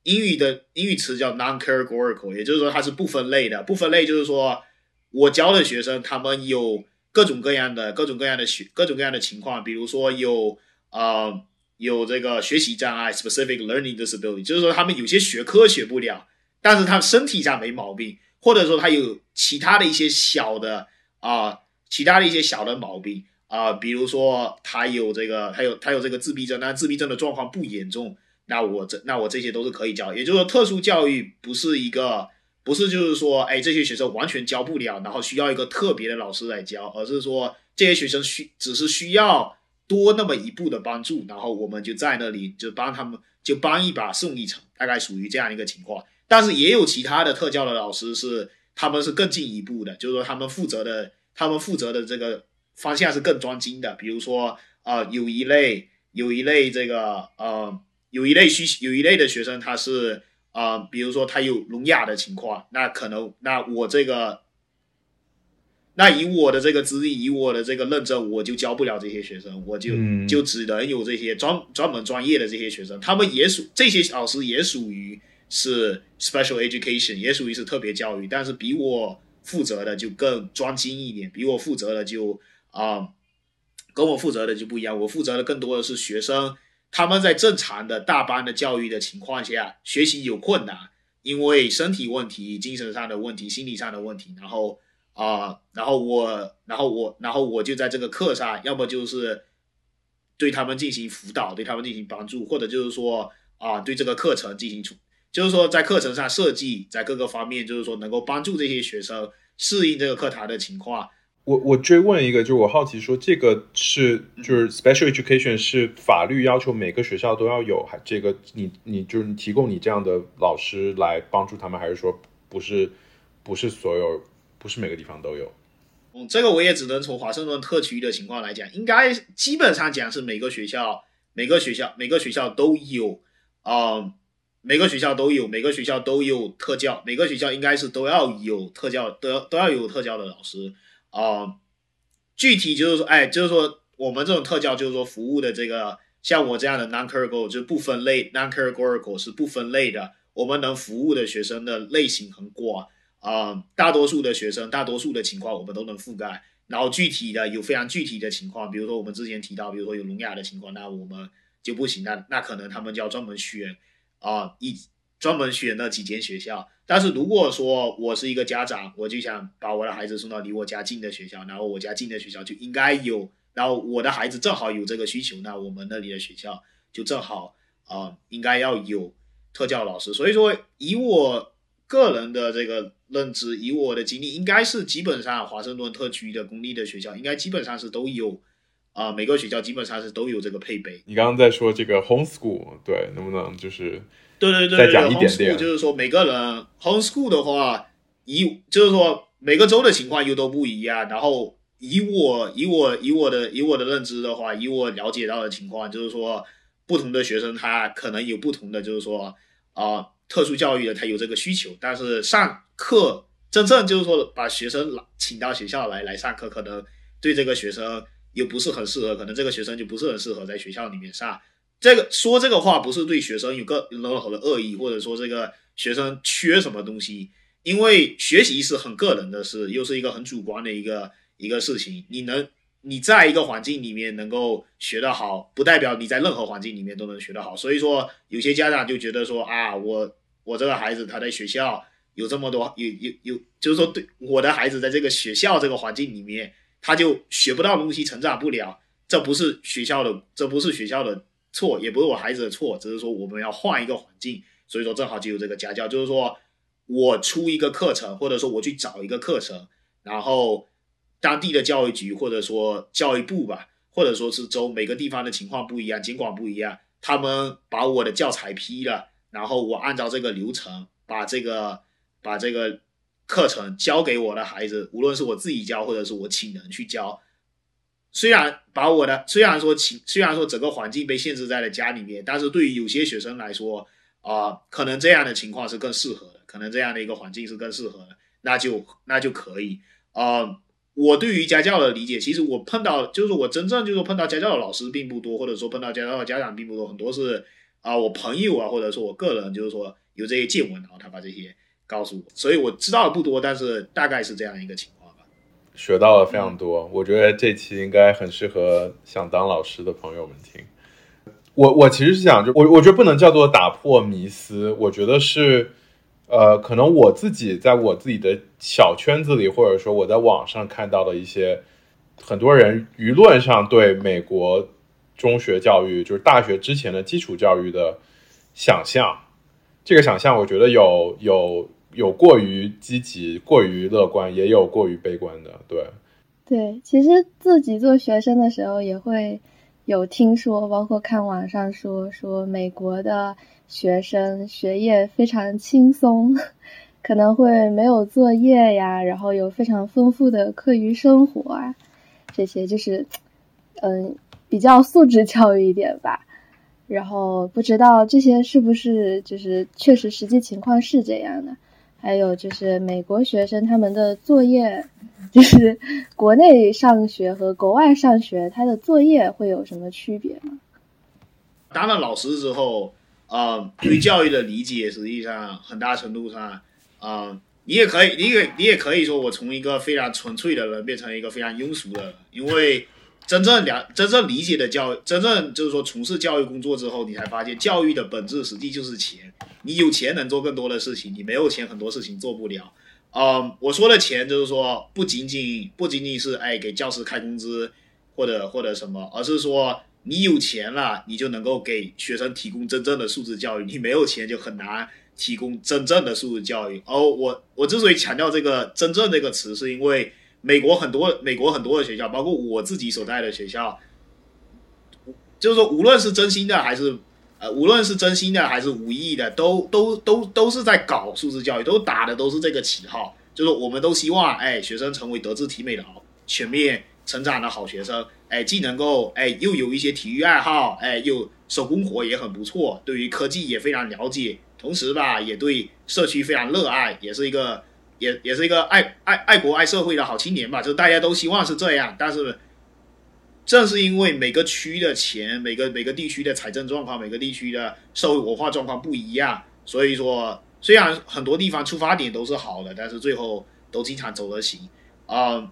英语的英语词叫 non-categorical，也就是说它是不分类的。不分类就是说我教的学生他们有各种各样的各种各样的学各种各样的情况，比如说有呃有这个学习障碍 （specific learning disability），就是说他们有些学科学不了，但是他身体上没毛病，或者说他有其他的一些小的啊、其他的一些小的毛病啊、比如说他有这个他有他有这个自闭症，但自闭症的状况不严重。那我这那我这些都是可以教，也就是说，特殊教育不是一个，不是就是说，哎，这些学生完全教不了，然后需要一个特别的老师来教，而是说这些学生需只是需要多那么一步的帮助，然后我们就在那里就帮他们就帮一把送一程，大概属于这样一个情况。但是也有其他的特教的老师是他们是更进一步的，就是说他们负责的他们负责的这个方向是更专精的，比如说啊、有一类有一类这个呃。有一类需有一类的学生，他是啊、呃，比如说他有聋哑的情况，那可能那我这个，那以我的这个资历，以我的这个认证，我就教不了这些学生，我就、嗯。就只能有这些专专门专业的这些学生，他们也属这些老师也属于是 special education，也属于是特别教育，但是比我负责的就更专精一点，比我负责的就啊、跟我负责的就不一样，我负责的更多的是学生他们在正常的大班的教育的情况下，学习有困难，因为身体问题、精神上的问题、心理上的问题，然后啊、然后我，然后我，然后我就在这个课上，要么就是对他们进行辅导，对他们进行帮助，或者就是说啊、对这个课程进行处，就是说在课程上设计，在各个方面，就是说能够帮助这些学生适应这个课堂的情况。我我追问一个，就是我好奇说，这个是就是 special education 是法律要求每个学校都要有，还这个你你就是你提供你这样的老师来帮助他们，还是说不是不是所有不是每个地方都有？嗯，这个我也只能从华盛顿特区的情况来讲，应该基本上讲是每个学校、每个学校、每个学校都有，啊、每个学校都有，每个学校都有特教，每个学校应该是都要有特教，都要都要有特教的老师，啊、具体就是说，哎，就是说我们这种特教就是说服务的这个，像我这样的 non-categorical 就是不分类，non-categorical 是不分类的，我们能服务的学生的类型很广。啊、大多数的学生，大多数的情况我们都能覆盖。然后具体的有非常具体的情况，比如说我们之前提到，比如说有聋哑的情况，那我们就不行，那那可能他们就要专门选啊、一专门选那几间学校。但是如果说我是一个家长，我就想把我的孩子送到离我家近的学校，然后我家近的学校就应该有，然后我的孩子正好有这个需求，那我们那里的学校就正好啊、应该要有特教老师。所以说，以我个人的这个认知，以我的经历，应该是基本上华盛顿特区的公立的学校，应该基本上是都有啊、每个学校基本上是都有这个配备。你刚刚在说这个 homeschool，对，能不能就是对对对对再讲一点点就是说每个人 homeschool 的话，以就是说每个州的情况又都不一样。然后以我以我以我的以我的认知的话，以我了解到的情况，就是说不同的学生他可能有不同的，就是说啊、特殊教育的他有这个需求，但是上课真正就是说把学生来请到学校来来上课，可能对这个学生又不是很适合，可能这个学生就不是很适合在学校里面上。这个说这个话不是对学生有个任何的恶意，或者说这个学生缺什么东西，因为学习是很个人的事，又是一个很主观的一个一个事情。你能你在一个环境里面能够学得好，不代表你在任何环境里面都能学得好。所以说，有些家长就觉得说啊，我我这个孩子他在学校有这么多有有有，就是说对我的孩子在这个学校这个环境里面，他就学不到东西，成长不了。这不是学校的，这不是学校的错，也不是我孩子的错，只是说我们要换一个环境，所以说正好就有这个家教，就是说我出一个课程，或者说我去找一个课程，然后当地的教育局或者说教育部吧，或者说是州每个地方的情况不一样，监管不一样，他们把我的教材批了，然后我按照这个流程把这个把这个课程教给我的孩子，无论是我自己教或者是我请人去教，虽然把我的虽然说请虽然说整个环境被限制在了家里面，但是对于有些学生来说，啊、可能这样的情况是更适合的，可能这样的一个环境是更适合的，那就那就可以。啊、我对于家教的理解，其实我碰到就是我真正就是碰到家教的老师并不多，或者说碰到家教的家长并不多，很多是啊、我朋友啊，或者说我个人就是说有这些见闻，然后他把这些告诉我，所以我知道的不多，但是大概是这样一个情况吧。学到了非常多？我觉得这期应该很适合想当老师的朋友们听。我我其实是想，就我我觉得不能叫做打破迷思，我觉得是，呃，可能我自己在我自己的小圈子里，或者说我在网上看到的一些很多人舆论上对美国中学教育，就是大学之前的基础教育的想象，这个想象我觉得有有有过于积极、过于乐观，也有过于悲观的，对。对，其实自己做学生的时候也会有听说，包括看网上说说美国的学生学业非常轻松，可能会没有作业呀，然后有非常丰富的课余生活啊，这些就是嗯比较素质教育一点吧。然后不知道这些是不是就是确实实际情况是这样的。还有就是美国学生他们的作业就是国内上学和国外上学，他的作业会有什么区别吗？当了老师之后，呃，对教育的理解实际上很大程度上，呃，你也可以，你也你也可以说我从一个非常纯粹的人变成一个非常庸俗的人，因为真正了真正理解的教，真正就是说从事教育工作之后，你才发现教育的本质实际就是钱。你有钱能做更多的事情，你没有钱很多事情做不了。嗯，我说的钱就是说不仅仅不仅仅是哎给教师开工资或者或者什么，而是说你有钱了，你就能够给学生提供真正的素质教育。你没有钱就很难提供真正的素质教育。而我我之所以强调这个“真正”这个词，是因为美国很多美国很多的学校，包括我自己所在的学校，就是说无论是真心的还是。呃，无论是真心的还是无意的，都都都都是在搞素质教育，都打的都是这个旗号，就是我们都希望，哎，学生成为德智体美的好、全面成长的好学生，哎，既能够，哎，又有一些体育爱好，哎，又手工活也很不错，对于科技也非常了解，同时吧，也对社区非常热爱，也是一个，也也是一个爱爱爱国爱社会的好青年吧，就大家都希望是这样，但是。正是因为每个区的钱，每个每个地区的财政状况，每个地区的社会文化状况不一样，所以说虽然很多地方出发点都是好的，但是最后都经常走而行啊。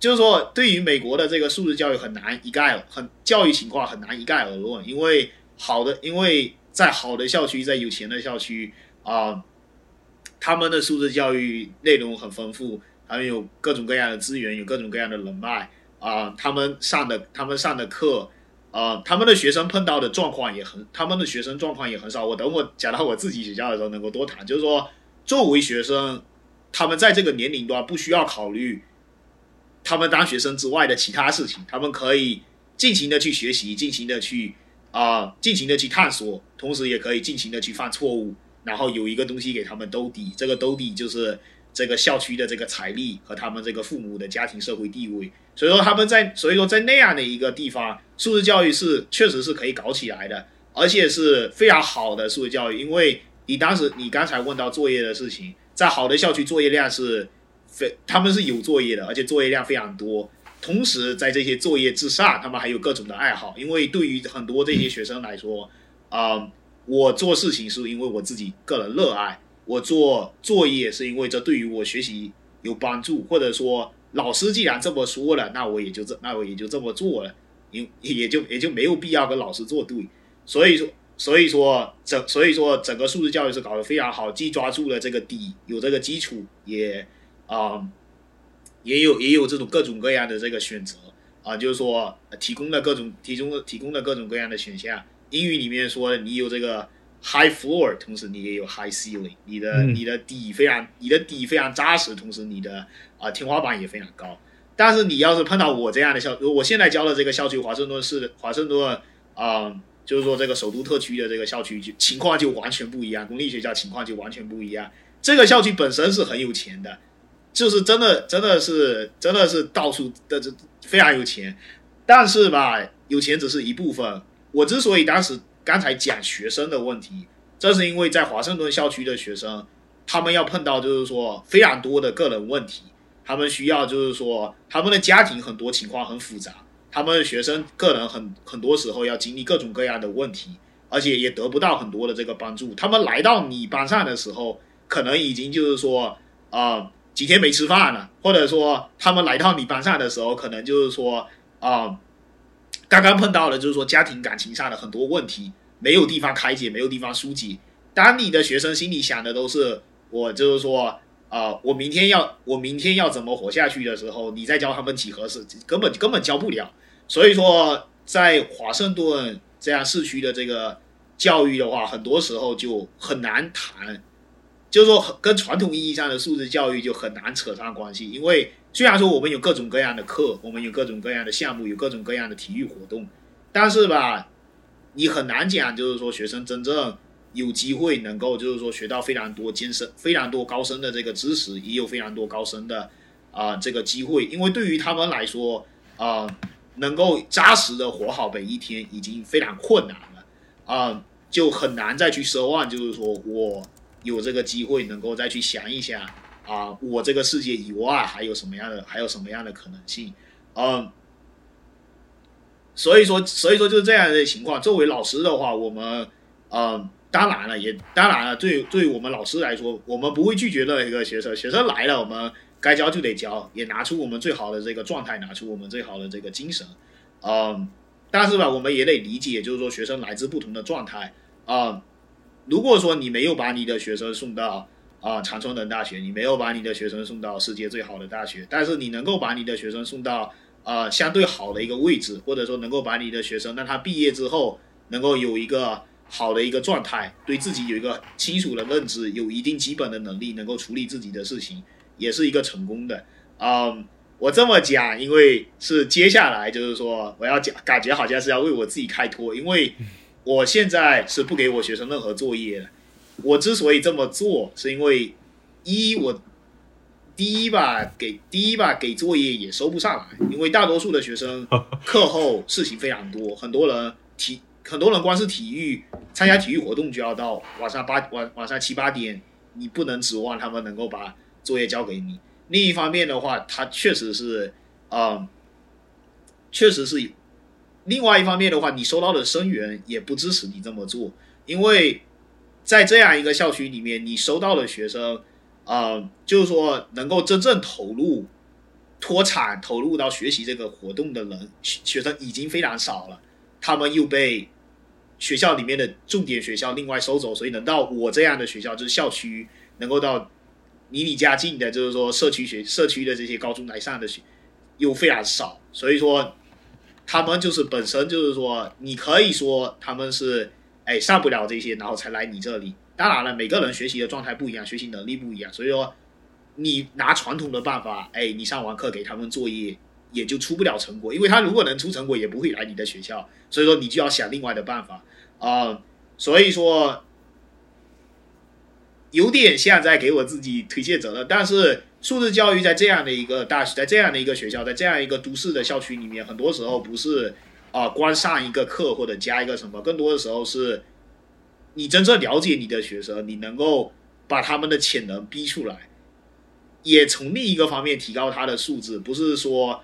就是说，对于美国的这个素质教育很难一概很教育情况很难一概而论，因为好的，因为在好的校区，在有钱的校区啊，他们的素质教育内容很丰富，他们有各种各样的资源，有各种各样的人脉。啊，他们上的他们上的课，啊，他们的学生碰到的状况也很，他们的学生状况也很少。我等我讲到我自己学校的时候，能够多谈。就是说，作为学生，他们在这个年龄段不需要考虑他们当学生之外的其他事情，他们可以尽情的去学习，尽情的去啊，尽情的去探索，同时也可以尽情的去犯错误，然后有一个东西给他们兜底，这个兜底就是这个校区的这个财力和他们这个父母的家庭社会地位。所以说他们在，所以说在那样的一个地方，素质教育是确实是可以搞起来的，而且是非常好的素质教育。因为你当时你刚才问到作业的事情，在好的校区作业量是非他们是有作业的，而且作业量非常多。同时在这些作业之上，他们还有各种的爱好。因为对于很多这些学生来说，啊，我做事情是因为我自己个人热爱，我做作业是因为这对于我学习有帮助，或者说。老师既然这么说了，那我也就这，那我也就这么做了，因也就也就没有必要跟老师作对。所以说，所以说整，所以说整个素质教育是搞得非常好，既抓住了这个底，有这个基础，也啊，也有也有这种各种各样的这个选择啊，就是说提供了各种提供提供了各种各样的选项。英语里面说你有这个 high floor，同时你也有 high ceiling，你的你的底非常你的底非常扎实，同时你的。啊，天花板也非常高，但是你要是碰到我这样的校，我现在教的这个校区华盛顿市，华盛顿啊，就是说这个首都特区的这个校区，就情况就完全不一样，公立学校情况就完全不一样。这个校区本身是很有钱的，就是真的，真的是，真的是到处的这非常有钱，但是吧，有钱只是一部分。我之所以当时刚才讲学生的问题，这是因为在华盛顿校区的学生，他们要碰到就是说非常多的个人问题。他们需要就是说，他们的家庭很多情况很复杂，他们的学生个人很很多时候要经历各种各样的问题，而且也得不到很多的这个帮助。他们来到你班上的时候，可能已经就是说，啊，几天没吃饭了，或者说他们来到你班上的时候，可能就是说，啊，刚刚碰到了就是说家庭感情上的很多问题，没有地方开解，没有地方疏解。当你的学生心里想的都是，我就是说。啊，我明天要我明天要怎么活下去的时候，你再教他们几何式，根本根本教不了。所以说，在华盛顿这样市区的这个教育的话，很多时候就很难谈，就是说跟传统意义上的素质教育就很难扯上关系。因为虽然说我们有各种各样的课，我们有各种各样的项目，有各种各样的体育活动，但是吧，你很难讲，就是说学生真正。有机会能够就是说学到非常多艰深、非常多高深的这个知识，也有非常多高深的啊这个机会。因为对于他们来说，啊，能够扎实的活好每一天已经非常困难了，啊，就很难再去奢望，就是说我有这个机会能够再去想一想，啊，我这个世界以外还有什么样的还有什么样的可能性？嗯，所以说所以说就是这样的情况。作为老师的话，我们嗯，当然了，也当然了，对对于我们老师来说，我们不会拒绝任何一个学生，学生来了，我们该教就得教，也拿出我们最好的这个状态，拿出我们最好的这个精神。嗯，但是吧，我们也得理解，就是说学生来自不同的状态啊。如果说你没有把你的学生送到啊长春藤大学，你没有把你的学生送到世界最好的大学，但是你能够把你的学生送到啊相对好的一个位置，或者说能够把你的学生让他毕业之后能够有一个好的一个状态，对自己有一个清楚的认知，有一定基本的能力，能够处理自己的事情，也是一个成功的。嗯，我这么讲，因为是接下来就是说我要讲，感觉好像是要为我自己开脱，因为。我现在是不给我学生任何作业的。我之所以这么做，是因为一我第一吧给第一吧给作业也收不上来，因为大多数的学生 课后事情非常多，很多人体很多人光是体育参加体育活动就要到晚上八晚晚上七八点，你不能指望他们能够把作业交给你。另一方面的话，他确实是啊，确实是。另外一方面的话，你收到的生源也不支持你这么做，因为在这样一个校区里面，你收到的学生，啊，就是说能够真正投入脱产、投入到学习这个活动的人，学生已经非常少了。他们又被学校里面的重点学校另外收走，所以能到我这样的学校，就是校区能够到离你家近的，就是说社区学社区的这些高中来上的学又非常少，所以说。他们就是本身就是说，你可以说他们是哎上不了这些，然后才来你这里。当然了，每个人学习的状态不一样，学习能力不一样，所以说你拿传统的办法，哎，你上完课给他们作业，也就出不了成果。因为他如果能出成果，也不会来你的学校。所以说你就要想另外的办法啊。所以说有点像在给我自己推卸责任，但是。素质教育在这样的一个大学，在这样的一个学校，在这样一个都市的校区里面，很多时候不是啊，光上一个课或者加一个什么，更多的时候是，你真正了解你的学生，你能够把他们的潜能逼出来，也从另一个方面提高他的素质，不是说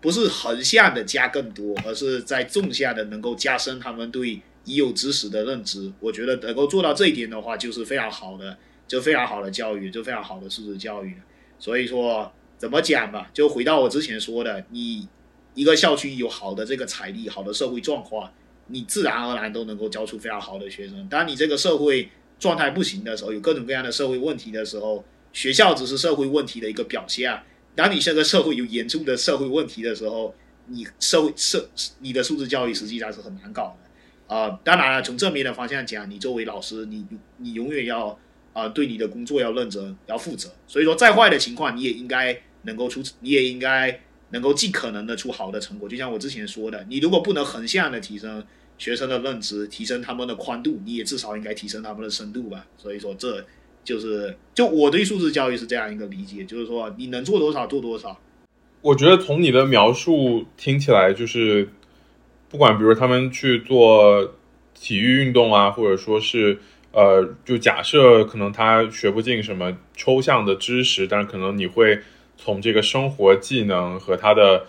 不是横向的加更多，而是在纵向的能够加深他们对已有知识的认知。我觉得能够做到这一点的话，就是非常好的，就非常好的教育，就非常好的素质教育。所以说，怎么讲吧？就回到我之前说的，你一个校区有好的这个财力、好的社会状况，你自然而然都能够教出非常好的学生。当你这个社会状态不行的时候，有各种各样的社会问题的时候，学校只是社会问题的一个表现。当你这个社会有严重的社会问题的时候，你社会社你的素质教育实际上是很难搞的啊。当然了，从正面的方向讲，你作为老师，你你永远要。啊，对你的工作要认真，要负责。所以说，再坏的情况，你也应该能够出，你也应该能够尽可能的出好的成果。就像我之前说的，你如果不能横向的提升学生的认知，提升他们的宽度，你也至少应该提升他们的深度吧。所以说，这就是就我对素质教育是这样一个理解，就是说你能做多少做多少。我觉得从你的描述听起来，就是不管比如他们去做体育运动啊，或者说是。呃，就假设可能他学不进什么抽象的知识，但是可能你会从这个生活技能和他的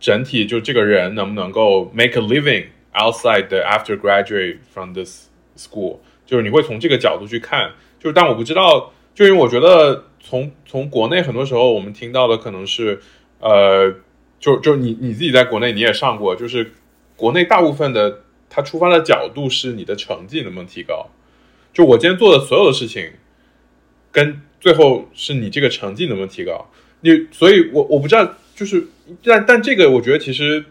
整体，就这个人能不能够 make a living outside the after graduate from this school，就是你会从这个角度去看。就是，但我不知道，就因为我觉得从从国内很多时候我们听到的可能是，呃，就就你你自己在国内你也上过，就是国内大部分的他出发的角度是你的成绩能不能提高。就我今天做的所有的事情，跟最后是你这个成绩能不能提高？你，所以我我不知道，就是但但这个我觉得其实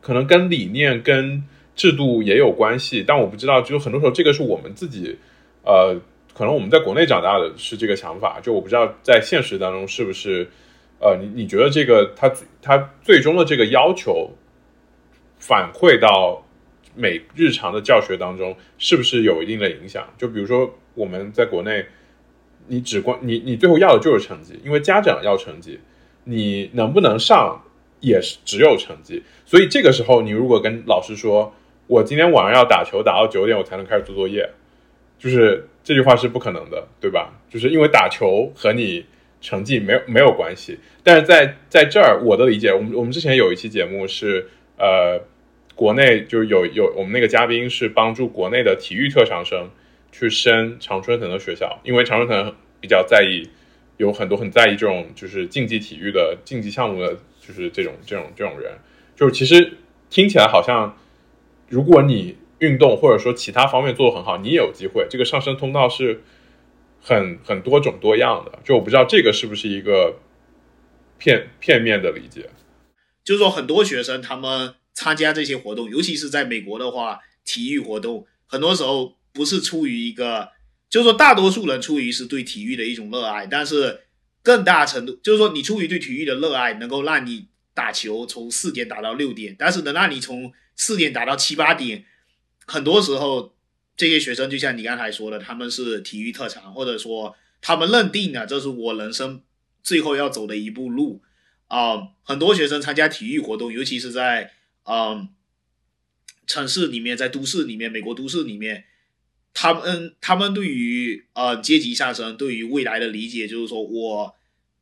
可能跟理念跟制度也有关系，但我不知道，就很多时候这个是我们自己，呃，可能我们在国内长大的是这个想法，就我不知道在现实当中是不是，呃，你你觉得这个他他最终的这个要求反馈到。每日常的教学当中，是不是有一定的影响？就比如说我们在国内，你只关你你最后要的就是成绩，因为家长要成绩，你能不能上也是只有成绩。所以这个时候，你如果跟老师说，我今天晚上要打球打到九点，我才能开始做作业，就是这句话是不可能的，对吧？就是因为打球和你成绩没有没有关系。但是在在这儿，我的理解，我们我们之前有一期节目是呃，国内就是有有我们那个嘉宾是帮助国内的体育特长生去升常春藤的学校，因为常春藤比较在意，有很多很在意这种就是竞技体育的竞技项目的，就是这种这种这种人，就是其实听起来好像，如果你运动或者说其他方面做得很好，你也有机会。这个上升通道是很很多种多样的，就我不知道这个是不是一个片片面的理解。就是说，很多学生他们参加这些活动，尤其是在美国的话，体育活动很多时候不是出于一个，就是说大多数人出于是对体育的一种热爱，但是更大程度就是说，你出于对体育的热爱，能够让你打球从四点打到六点，但是能让你从四点打到七八点。很多时候，这些学生就像你刚才说的，他们是体育特长，或者说他们认定了这是我人生最后要走的一步路啊。很多学生参加体育活动，尤其是在嗯城市里面，在都市里面，美国都市里面，他们他们对于呃阶级上升，对于未来的理解，就是说我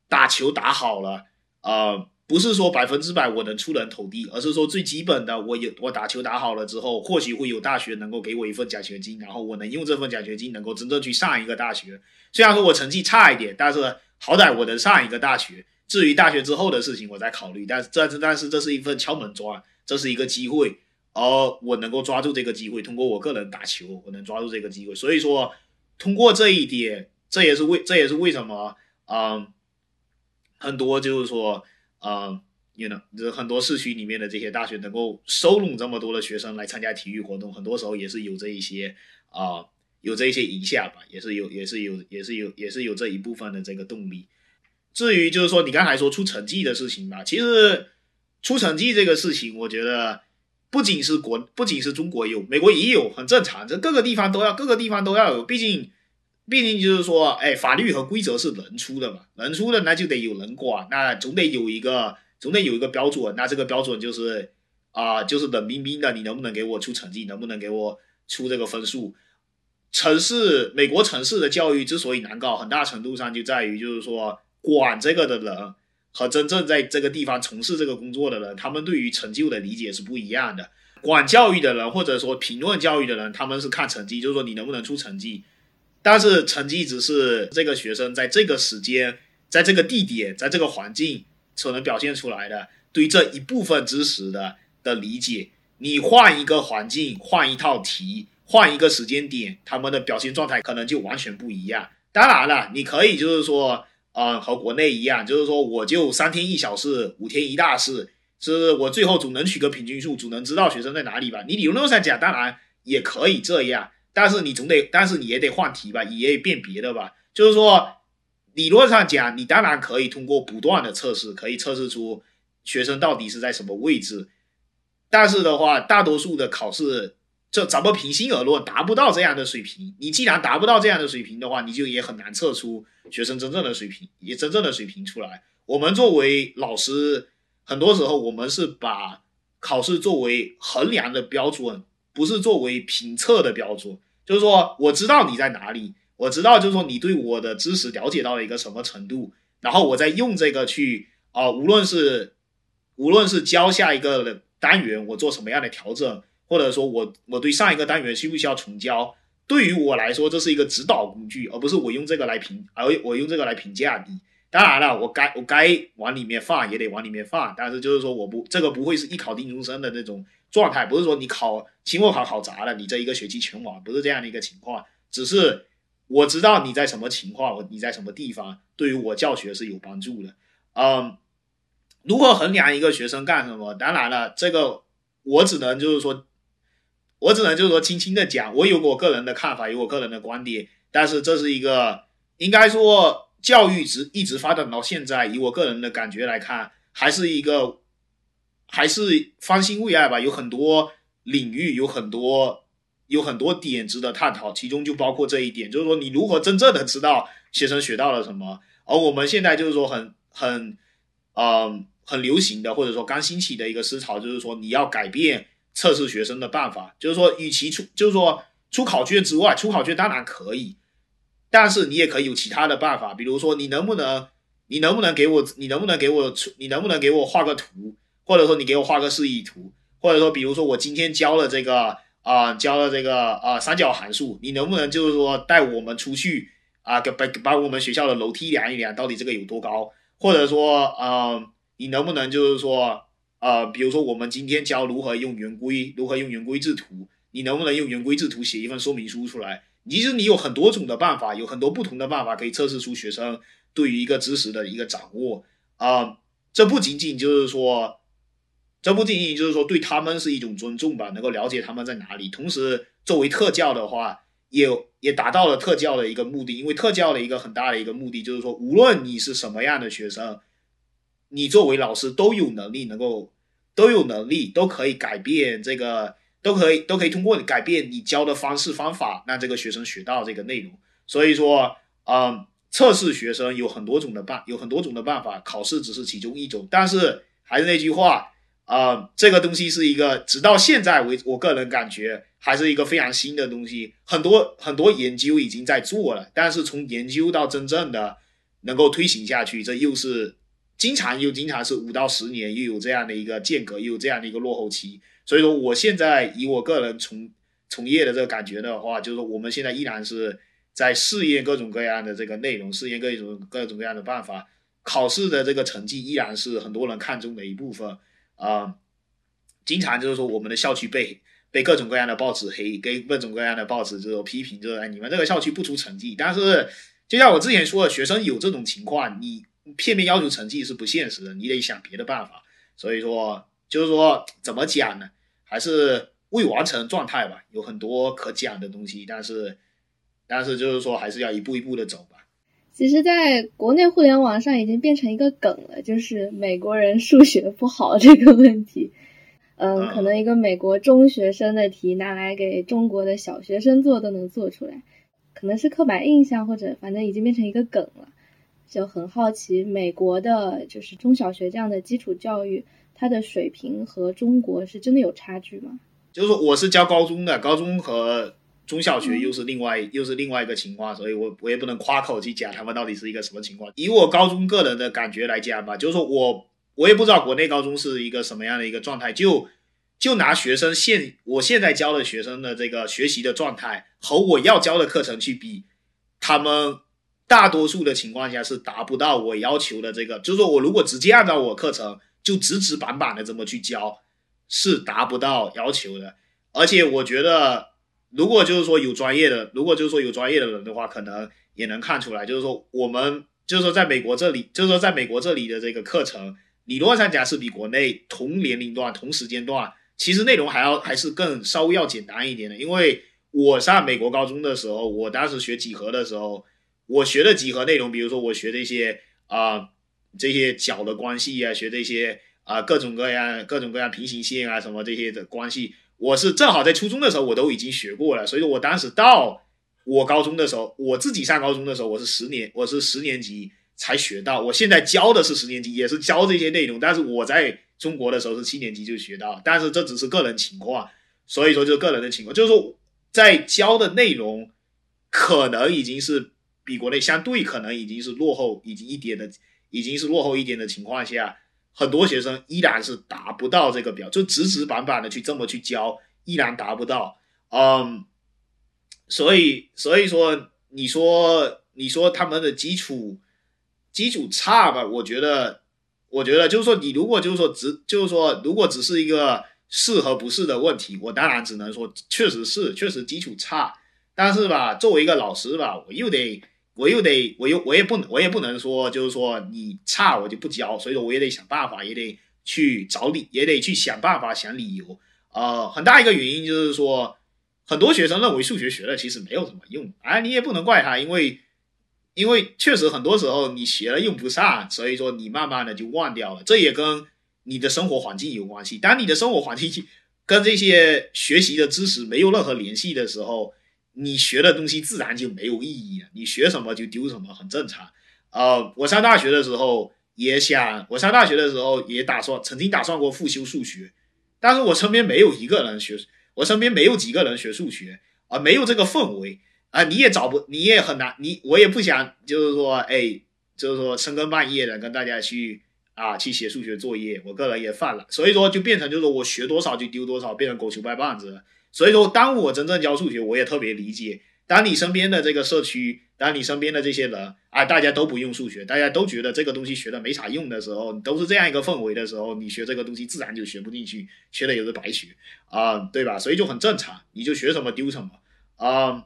打球打好了，呃。不是说百分之百我能出人头地，而是说最基本的，我有我打球打好了之后，或许会有大学能够给我一份奖学金，然后我能用这份奖学金能够真正去上一个大学。虽然说我成绩差一点，但是好歹我能上一个大学。至于大学之后的事情，我再考虑。但是这但是这是一份敲门砖，这是一个机会，而我能够抓住这个机会，通过我个人打球，我能抓住这个机会。所以说，通过这一点，这也是为这也是为什么，嗯，很多就是说。啊，you know，就是很多市区里面的这些大学能够收拢这么多的学生来参加体育活动，很多时候也是有这一些啊，有这一些影响吧，也是有，也是有，也是有，也是有这一部分的这个动力。至于就是说你刚才说出成绩的事情吧，其实出成绩这个事情，我觉得不仅是国，不仅是中国有，美国也有，很正常，这各个地方都要，各个地方都要有，毕竟。毕竟就是说，哎，法律和规则是人出的嘛，人出的那就得有人管，那总得有一个，总得有一个标准，那这个标准就是啊，就是冷冰冰的，你能不能给我出成绩，能不能给我出这个分数？城市，美国城市的教育之所以难搞，很大程度上就在于就是说，管这个的人和真正在这个地方从事这个工作的人，他们对于成就的理解是不一样的。管教育的人或者说评论教育的人，他们是看成绩，就是说你能不能出成绩。但是成绩只是这个学生在这个时间、在这个地点、在这个环境所能表现出来的对这一部分知识的的理解。你换一个环境、换一套题、换一个时间点，他们的表现状态可能就完全不一样。当然了，你可以就是说，嗯，和国内一样，就是说我就三天一小试，五天一大试，是我最后总能取个平均数，总能知道学生在哪里吧？你理论上讲，当然也可以这样。但是你总得，但是你也得换题吧，也得变别的吧。就是说，理论上讲，你当然可以通过不断的测试，可以测试出学生到底是在什么位置。但是的话，大多数的考试，这咱们平心而论，达不到这样的水平。你既然达不到这样的水平的话，你就也很难测出学生真正的水平，也真正的水平出来。我们作为老师，很多时候我们是把考试作为衡量的标准。不是作为评测的标准，就是说我知道你在哪里，我知道就是说你对我的知识了解到了一个什么程度，然后我再用这个去啊，无论是无论是教下一个单元，我做什么样的调整，或者说我我对上一个单元需不需要重教，对于我来说这是一个指导工具，而不是我用这个来评，而我用这个来评价你。当然了，我该我该往里面放也得往里面放，但是就是说我不这个不会是一考定终身的那种状态，不是说你考期末考考砸了，你这一个学期全完，不是这样的一个情况。只是我知道你在什么情况，你在什么地方，对于我教学是有帮助的。嗯，如何衡量一个学生干什么？当然了，这个我只能就是说，我只能就是说轻轻的讲，我有我个人的看法，有我个人的观点，但是这是一个应该说。教育直一直发展到现在，以我个人的感觉来看，还是一个，还是方兴未艾吧。有很多领域，有很多，有很多点值得探讨。其中就包括这一点，就是说你如何真正的知道学生学到了什么。而我们现在就是说很很，嗯，很流行的，或者说刚兴起的一个思潮，就是说你要改变测试学生的办法。就是说，与其出，就是说出考卷之外，出考卷当然可以。但是你也可以有其他的办法，比如说你能不能你能不能给我，你能不能给我出，你能不能给我画个图，或者说你给我画个示意图，或者说比如说我今天教了这个啊、教了这个啊、三角函数，你能不能就是说带我们出去啊，给把把我们学校的楼梯量一量，到底这个有多高，或者说呃，你能不能就是说呃，比如说我们今天教如何用圆规，如何用圆规制图，你能不能用圆规制图写一份说明书出来？其实你有很多种的办法，有很多不同的办法可以测试出学生对于一个知识的一个掌握啊、这不仅仅就是说，这不仅仅就是说对他们是一种尊重吧，能够了解他们在哪里。同时，作为特教的话，也也达到了特教的一个目的，因为特教的一个很大的一个目的就是说，无论你是什么样的学生，你作为老师都有能力能够都有能力都可以改变这个，都可以都可以通过改变你教的方式方法，让这个学生学到这个内容。所以说，嗯，测试学生有很多种的办，有很多种的办法，考试只是其中一种。但是还是那句话，啊、这个东西是一个直到现在为止，我个人感觉还是一个非常新的东西。很多很多研究已经在做了，但是从研究到真正的能够推行下去，这又是经常又经常是五到十年，又有这样的一个间隔，又有这样的一个落后期。所以说，我现在以我个人从从业的这个感觉的话，就是说我们现在依然是在试验各种各样的这个内容，试验各种各种各样的办法。考试的这个成绩依然是很多人看重的一部分啊、经常就是说我们的校区被被各种各样的报纸黑，跟各种各样的报纸这种批评，就是哎你们这个校区不出成绩。但是就像我之前说的，学生有这种情况，你片面要求成绩是不现实的，你得想别的办法。所以说，就是说怎么讲呢？还是未完成状态吧，有很多可讲的东西，但是但是就是说还是要一步一步的走吧。其实，在国内互联网上已经变成一个梗了，就是美国人数学不好这个问题。嗯，可能一个美国中学生的题拿来给中国的小学生做都能做出来，可能是刻板印象，或者反正已经变成一个梗了。就很好奇，美国的就是中小学这样的基础教育，它的水平和中国是真的有差距吗？就是说我是教高中的，高中和中小学又是另外、又是另外一个情况，所以我我也不能夸口去讲他们到底是一个什么情况。以我高中个人的感觉来讲吧，就是说我我也不知道国内高中是一个什么样的一个状态，就就拿学生现我现在教的学生的这个学习的状态和我要教的课程去比，他们大多数的情况下是达不到我要求的这个，就是说我如果直接按照我课程就直直板板的这么去教，是达不到要求的。而且我觉得，如果就是说有专业的，如果就是说有专业的人的话，可能也能看出来，就是说我们就是说在美国这里，就是说在美国这里的这个课程，理论上讲是比国内同年龄段、同时间段，其实内容还要还是更稍微要简单一点的。因为我上美国高中的时候，我当时学几何的时候，我学的几何内容，比如说我学这些啊、这些角的关系啊，学这些啊、各种各样各种各样平行线啊什么这些的关系，我是正好在初中的时候我都已经学过了，所以说我当时到我高中的时候，我自己上高中的时候，我是十年我是十年级才学到，我现在教的是十年级，也是教这些内容，但是我在中国的时候是七年级就学到，但是这只是个人情况，所以说就是个人的情况，就是说在教的内容可能已经是比国内相对可能已经是落后，已经一点的，已经是落后一点的情况下，很多学生依然是达不到这个标，就直直板板的去这么去教，依然达不到。嗯，所以所以说，你说你说他们的基础基础差吧？我觉得，我觉得就是说，你如果就是说只就是说，如果只是一个是和不是的问题，我当然只能说确实是确实基础差。但是吧，作为一个老师吧，我又得我又得我又我也不能我也不能说就是说你差我就不教，所以说我也得想办法，也得去找理，也得去想办法想理由。呃，很大一个原因就是说，很多学生认为数学学了其实没有什么用，哎，你也不能怪他，因为因为确实很多时候你学了用不上，所以说你慢慢的就忘掉了。这也跟你的生活环境有关系。当你的生活环境跟这些学习的知识没有任何联系的时候，你学的东西自然就没有意义了。你学什么就丢什么，很正常。呃，我上大学的时候也想，我上大学的时候也打算，曾经打算过复修数学，但是我身边没有一个人学，我身边没有几个人学数学啊、没有这个氛围啊、你也找不，你也很难，你我也不想，就是说，哎，就是说深更半夜的跟大家去啊去写数学作业，我个人也犯了，所以说就变成就是我学多少就丢多少，变成狗球掰棒子。所以说，当我真正教数学，我也特别理解。当你身边的这个社区，当你身边的这些人啊，大家都不用数学，大家都觉得这个东西学的没啥用的时候，都是这样一个氛围的时候，你学这个东西自然就学不进去，学了也是白学啊，对吧？所以就很正常，你就学什么丢什么啊。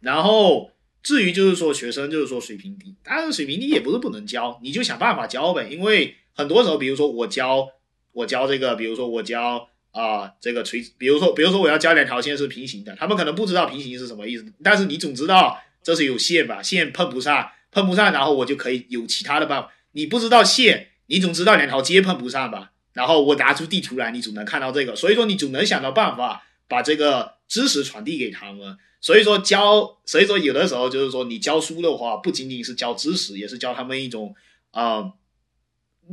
然后至于就是说学生就是说水平低，当然水平低也不是不能教，你就想办法教呗。因为很多时候，比如说我教我教这个，比如说我教。啊，这个垂，比如说，比如说我要教两条线是平行的，他们可能不知道平行是什么意思，但是你总知道这是有线吧，线碰不上，碰不上，然后我就可以有其他的办法。你不知道线，你总知道两条街碰不上吧？然后我拿出地图来，你总能看到这个，所以说你总能想到办法把这个知识传递给他们。所以说教，所以说有的时候就是说你教书的话，不仅仅是教知识，也是教他们一种啊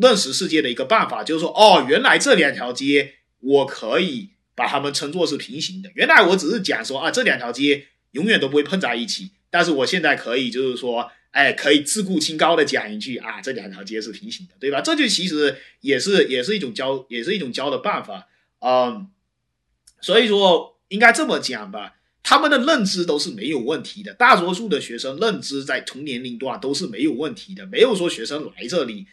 认识世界的一个办法，就是说哦，原来这两条街。我可以把它们称作是平行的。原来我只是讲说啊，这两条街永远都不会碰在一起。但是我现在可以就是说，哎，可以自顾清高的讲一句啊，这两条街是平行的，对吧？这就其实也是也是一种教，也是一种教的办法。嗯，所以说应该这么讲吧，他们的认知都是没有问题的。大多数的学生认知在同年龄段都是没有问题的，没有说学生来这里，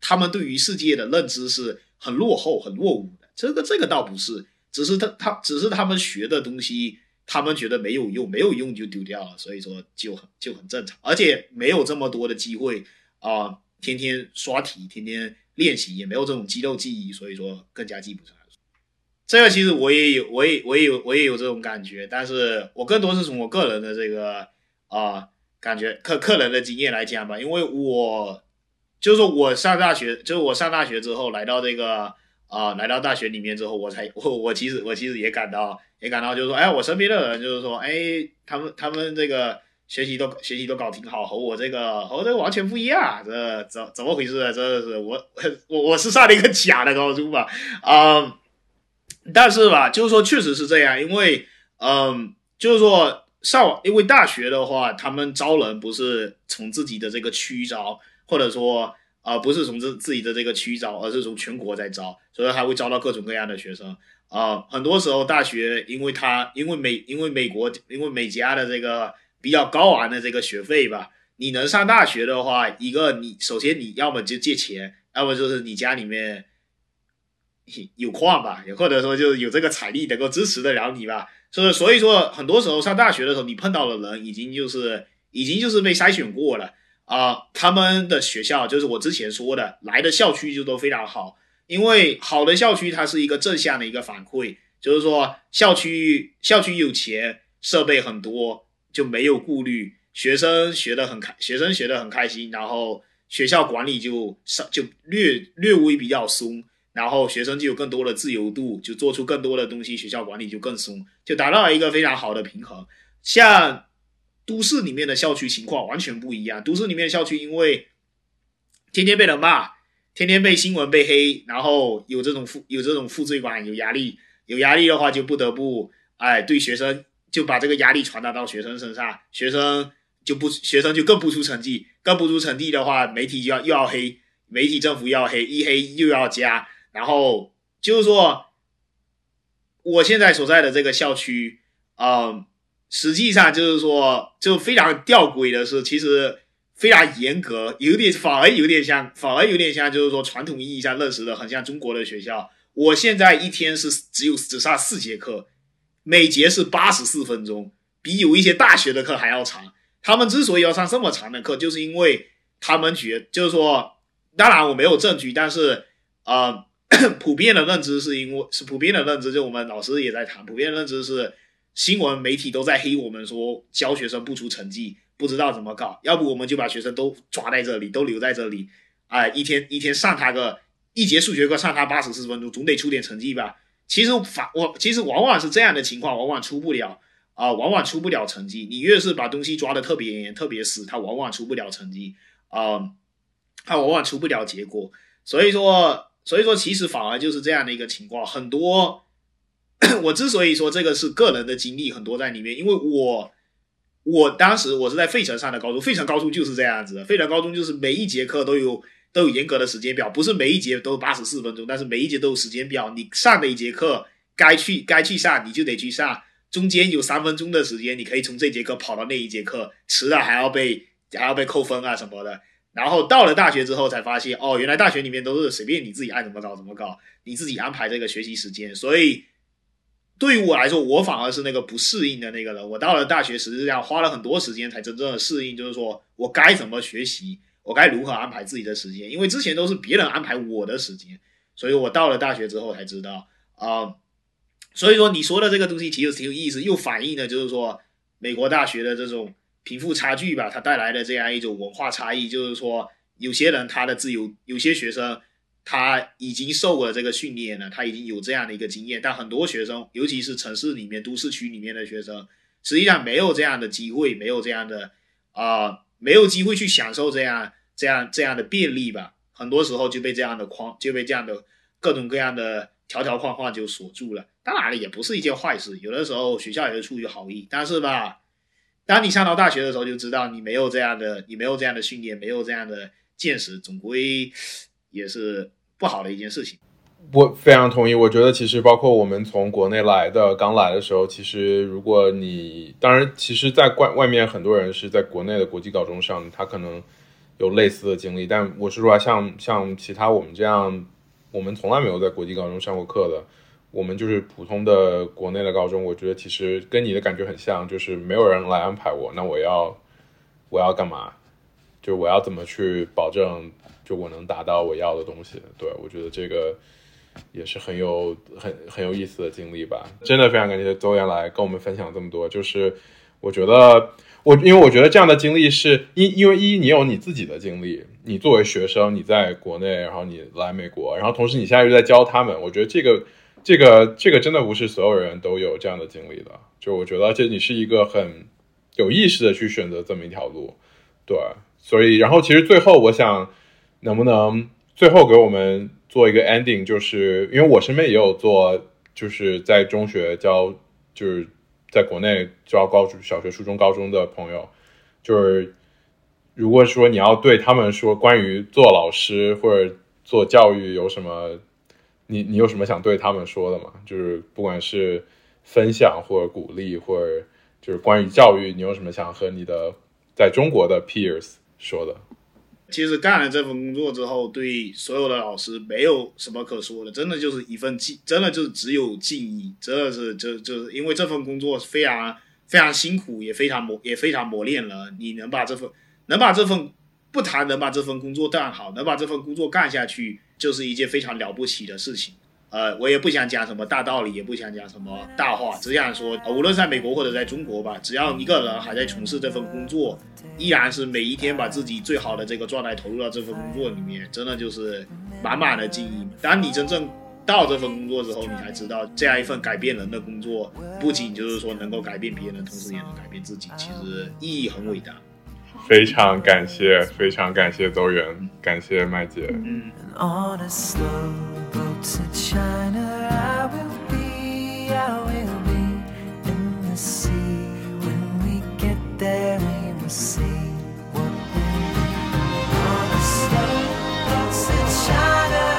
他们对于世界的认知是很落后、很落伍。这个这个倒不是，只是他他只是他们学的东西，他们觉得没有用，没有用就丢掉了，所以说就很就很正常，而且没有这么多的机会啊，天天刷题，天天练习，也没有这种肌肉记忆，所以说更加记不出来。这个其实我也有，我也我也有我也有这种感觉，但是我更多是从我个人的这个啊感觉客客人的经验来讲吧，因为我就是我上大学，就是我上大学之后来到这个。啊，来到大学里面之后，我才我我其实我其实也感到也感到就是说，哎，我身边的人就是说，哎，他们他们这个学习都学习都搞挺好，和我这个和这个完全不一样，这怎怎么回事？真的是我 我我是上了一个假的高中吧？啊，但是吧，就是说确实是这样，因为嗯，就是说上因为大学的话，他们招人不是从自己的这个区招，或者说。啊，不是从自自己的这个区招，而是从全国在招，所以还会招到各种各样的学生啊。很多时候大学，因为他因为美因为美国因为美加的这个比较高昂的这个学费吧，你能上大学的话，一个你首先你要么就借钱，要么就是你家里面有矿吧，也或者说就是有这个财力能够支持得了你吧。所以所以说，很多时候上大学的时候，你碰到的人已经就是已经就是被筛选过了。啊，他们的学校就是我之前说的，来的校区就都非常好，因为好的校区它是一个正向的一个反馈，就是说校区校区有钱，设备很多，就没有顾虑，学生学得很开，学生学得很开心，然后学校管理就稍就略略微比较松，然后学生就有更多的自由度，就做出更多的东西，学校管理就更松，就达到了一个非常好的平衡，像。都市里面的校区情况完全不一样。都市里面的校区，因为天天被人骂，天天被新闻被黑，然后有这种负有这种负罪感，有压力，有压力的话就不得不哎对学生就把这个压力传达到学生身上，学生就不学生就更不出成绩，更不出成绩的话，媒体就要又要黑，媒体政府又要黑，一黑又要加，然后就是说，我现在所在的这个校区，嗯。实际上就是说，就非常吊诡的是，其实非常严格，有点反而有点像，反而有点像，就是说传统意义上认识的很像中国的学校。我现在一天是只有只上四节课，每节是八十四分钟，比有一些大学的课还要长。他们之所以要上这么长的课，就是因为他们觉，就是说，当然我没有证据，但是啊，普遍的认知是因为是普遍的认知，就我们老师也在谈，普遍认知是。新闻媒体都在黑我们，说教学生不出成绩，不知道怎么搞。要不我们就把学生都抓在这里，都留在这里，哎，一天一天上他个一节数学课上他八十四分钟，总得出点成绩吧？其实反我其实往往是这样的情况，往往出不了啊，往往出不了成绩。你越是把东西抓的特别严、特别死，他往往出不了成绩啊，他往往出不了结果。所以说，所以说其实反而就是这样的一个情况，很多。我之所以说这个是个人的经历很多在里面，因为我我当时我是在费城上的高中，费城高中就是这样子的，费城高中就是每一节课都有都有严格的时间表，不是每一节都八十四分钟，但是每一节都有时间表，你上的一节课该去该去上你就得去上，中间有三分钟的时间你可以从这节课跑到那一节课，迟了还要被还要被扣分啊什么的。然后到了大学之后才发现，哦，原来大学里面都是随便你自己爱怎么搞怎么搞，你自己安排这个学习时间，所以。对于我来说，我反而是那个不适应的那个人。我到了大学，实际上花了很多时间才真正的适应，就是说我该怎么学习，我该如何安排自己的时间。因为之前都是别人安排我的时间，所以我到了大学之后才知道啊。所以说你说的这个东西其实挺有意思，又反映了就是说美国大学的这种贫富差距吧，它带来的这样一种文化差异，就是说有些人他的自由，有些学生。他已经受过这个训练了，他已经有这样的一个经验，但很多学生，尤其是城市里面、都市区里面的学生，实际上没有这样的机会，没有这样的啊，没有机会去享受这样、这样、这样的便利吧。很多时候就被这样的框，就被这样的各种各样的条条框框就锁住了。当然了，也不是一件坏事，有的时候学校也是出于好意，但是吧，当你上到大学的时候，就知道你没有这样的，你没有这样的训练，没有这样的见识，总归也是。不好的一件事情，我非常同意。我觉得其实包括我们从国内来的，刚来的时候，其实如果你当然，其实，在外外面很多人是在国内的国际高中上，他可能有类似的经历。但我是说，像像其他我们这样，我们从来没有在国际高中上过课的，我们就是普通的国内的高中。我觉得其实跟你的感觉很像，就是没有人来安排我，那我要我要干嘛？就我要怎么去保证？就我能达到我要的东西，对我觉得这个也是很有很很有意思的经历吧。真的非常感谢周岩来跟我们分享这么多。就是我觉得我因为我觉得这样的经历是因因为一你有你自己的经历，你作为学生你在国内，然后你来美国，然后同时你现在又在教他们。我觉得这个这个这个真的不是所有人都有这样的经历的。就我觉得，这你是一个很有意识的去选择这么一条路，对。所以然后其实最后我想。能不能最后给我们做一个 ending？就是因为我身边也有做，就是在中学教，就是在国内教高中小学、初中、高中的朋友，就是如果说你要对他们说关于做老师或者做教育有什么，你你有什么想对他们说的吗？就是不管是分享或者鼓励，或者就是关于教育，你有什么想和你的在中国的 peers 说的？其实干了这份工作之后，对所有的老师没有什么可说的，真的就是一份敬，真的就是只有敬意，真的是就就是因为这份工作非常非常辛苦，也非常磨也非常磨练了。你能把这份能把这份不谈能把这份工作干好，能把这份工作干下去，就是一件非常了不起的事情。呃，我也不想讲什么大道理，也不想讲什么大话，只想说，无论在美国或者在中国吧，只要一个人还在从事这份工作，依然是每一天把自己最好的这个状态投入到这份工作里面，真的就是满满的敬意。当你真正到这份工作之后，你才知道，这样一份改变人的工作，不仅就是说能够改变别人，同时也能改变自己，其实意义很伟大。非常感谢，非常感谢邹远，感谢麦姐。嗯。To China, I will be, I will be in the sea. When we get there, we will see what be. On slow boat to China,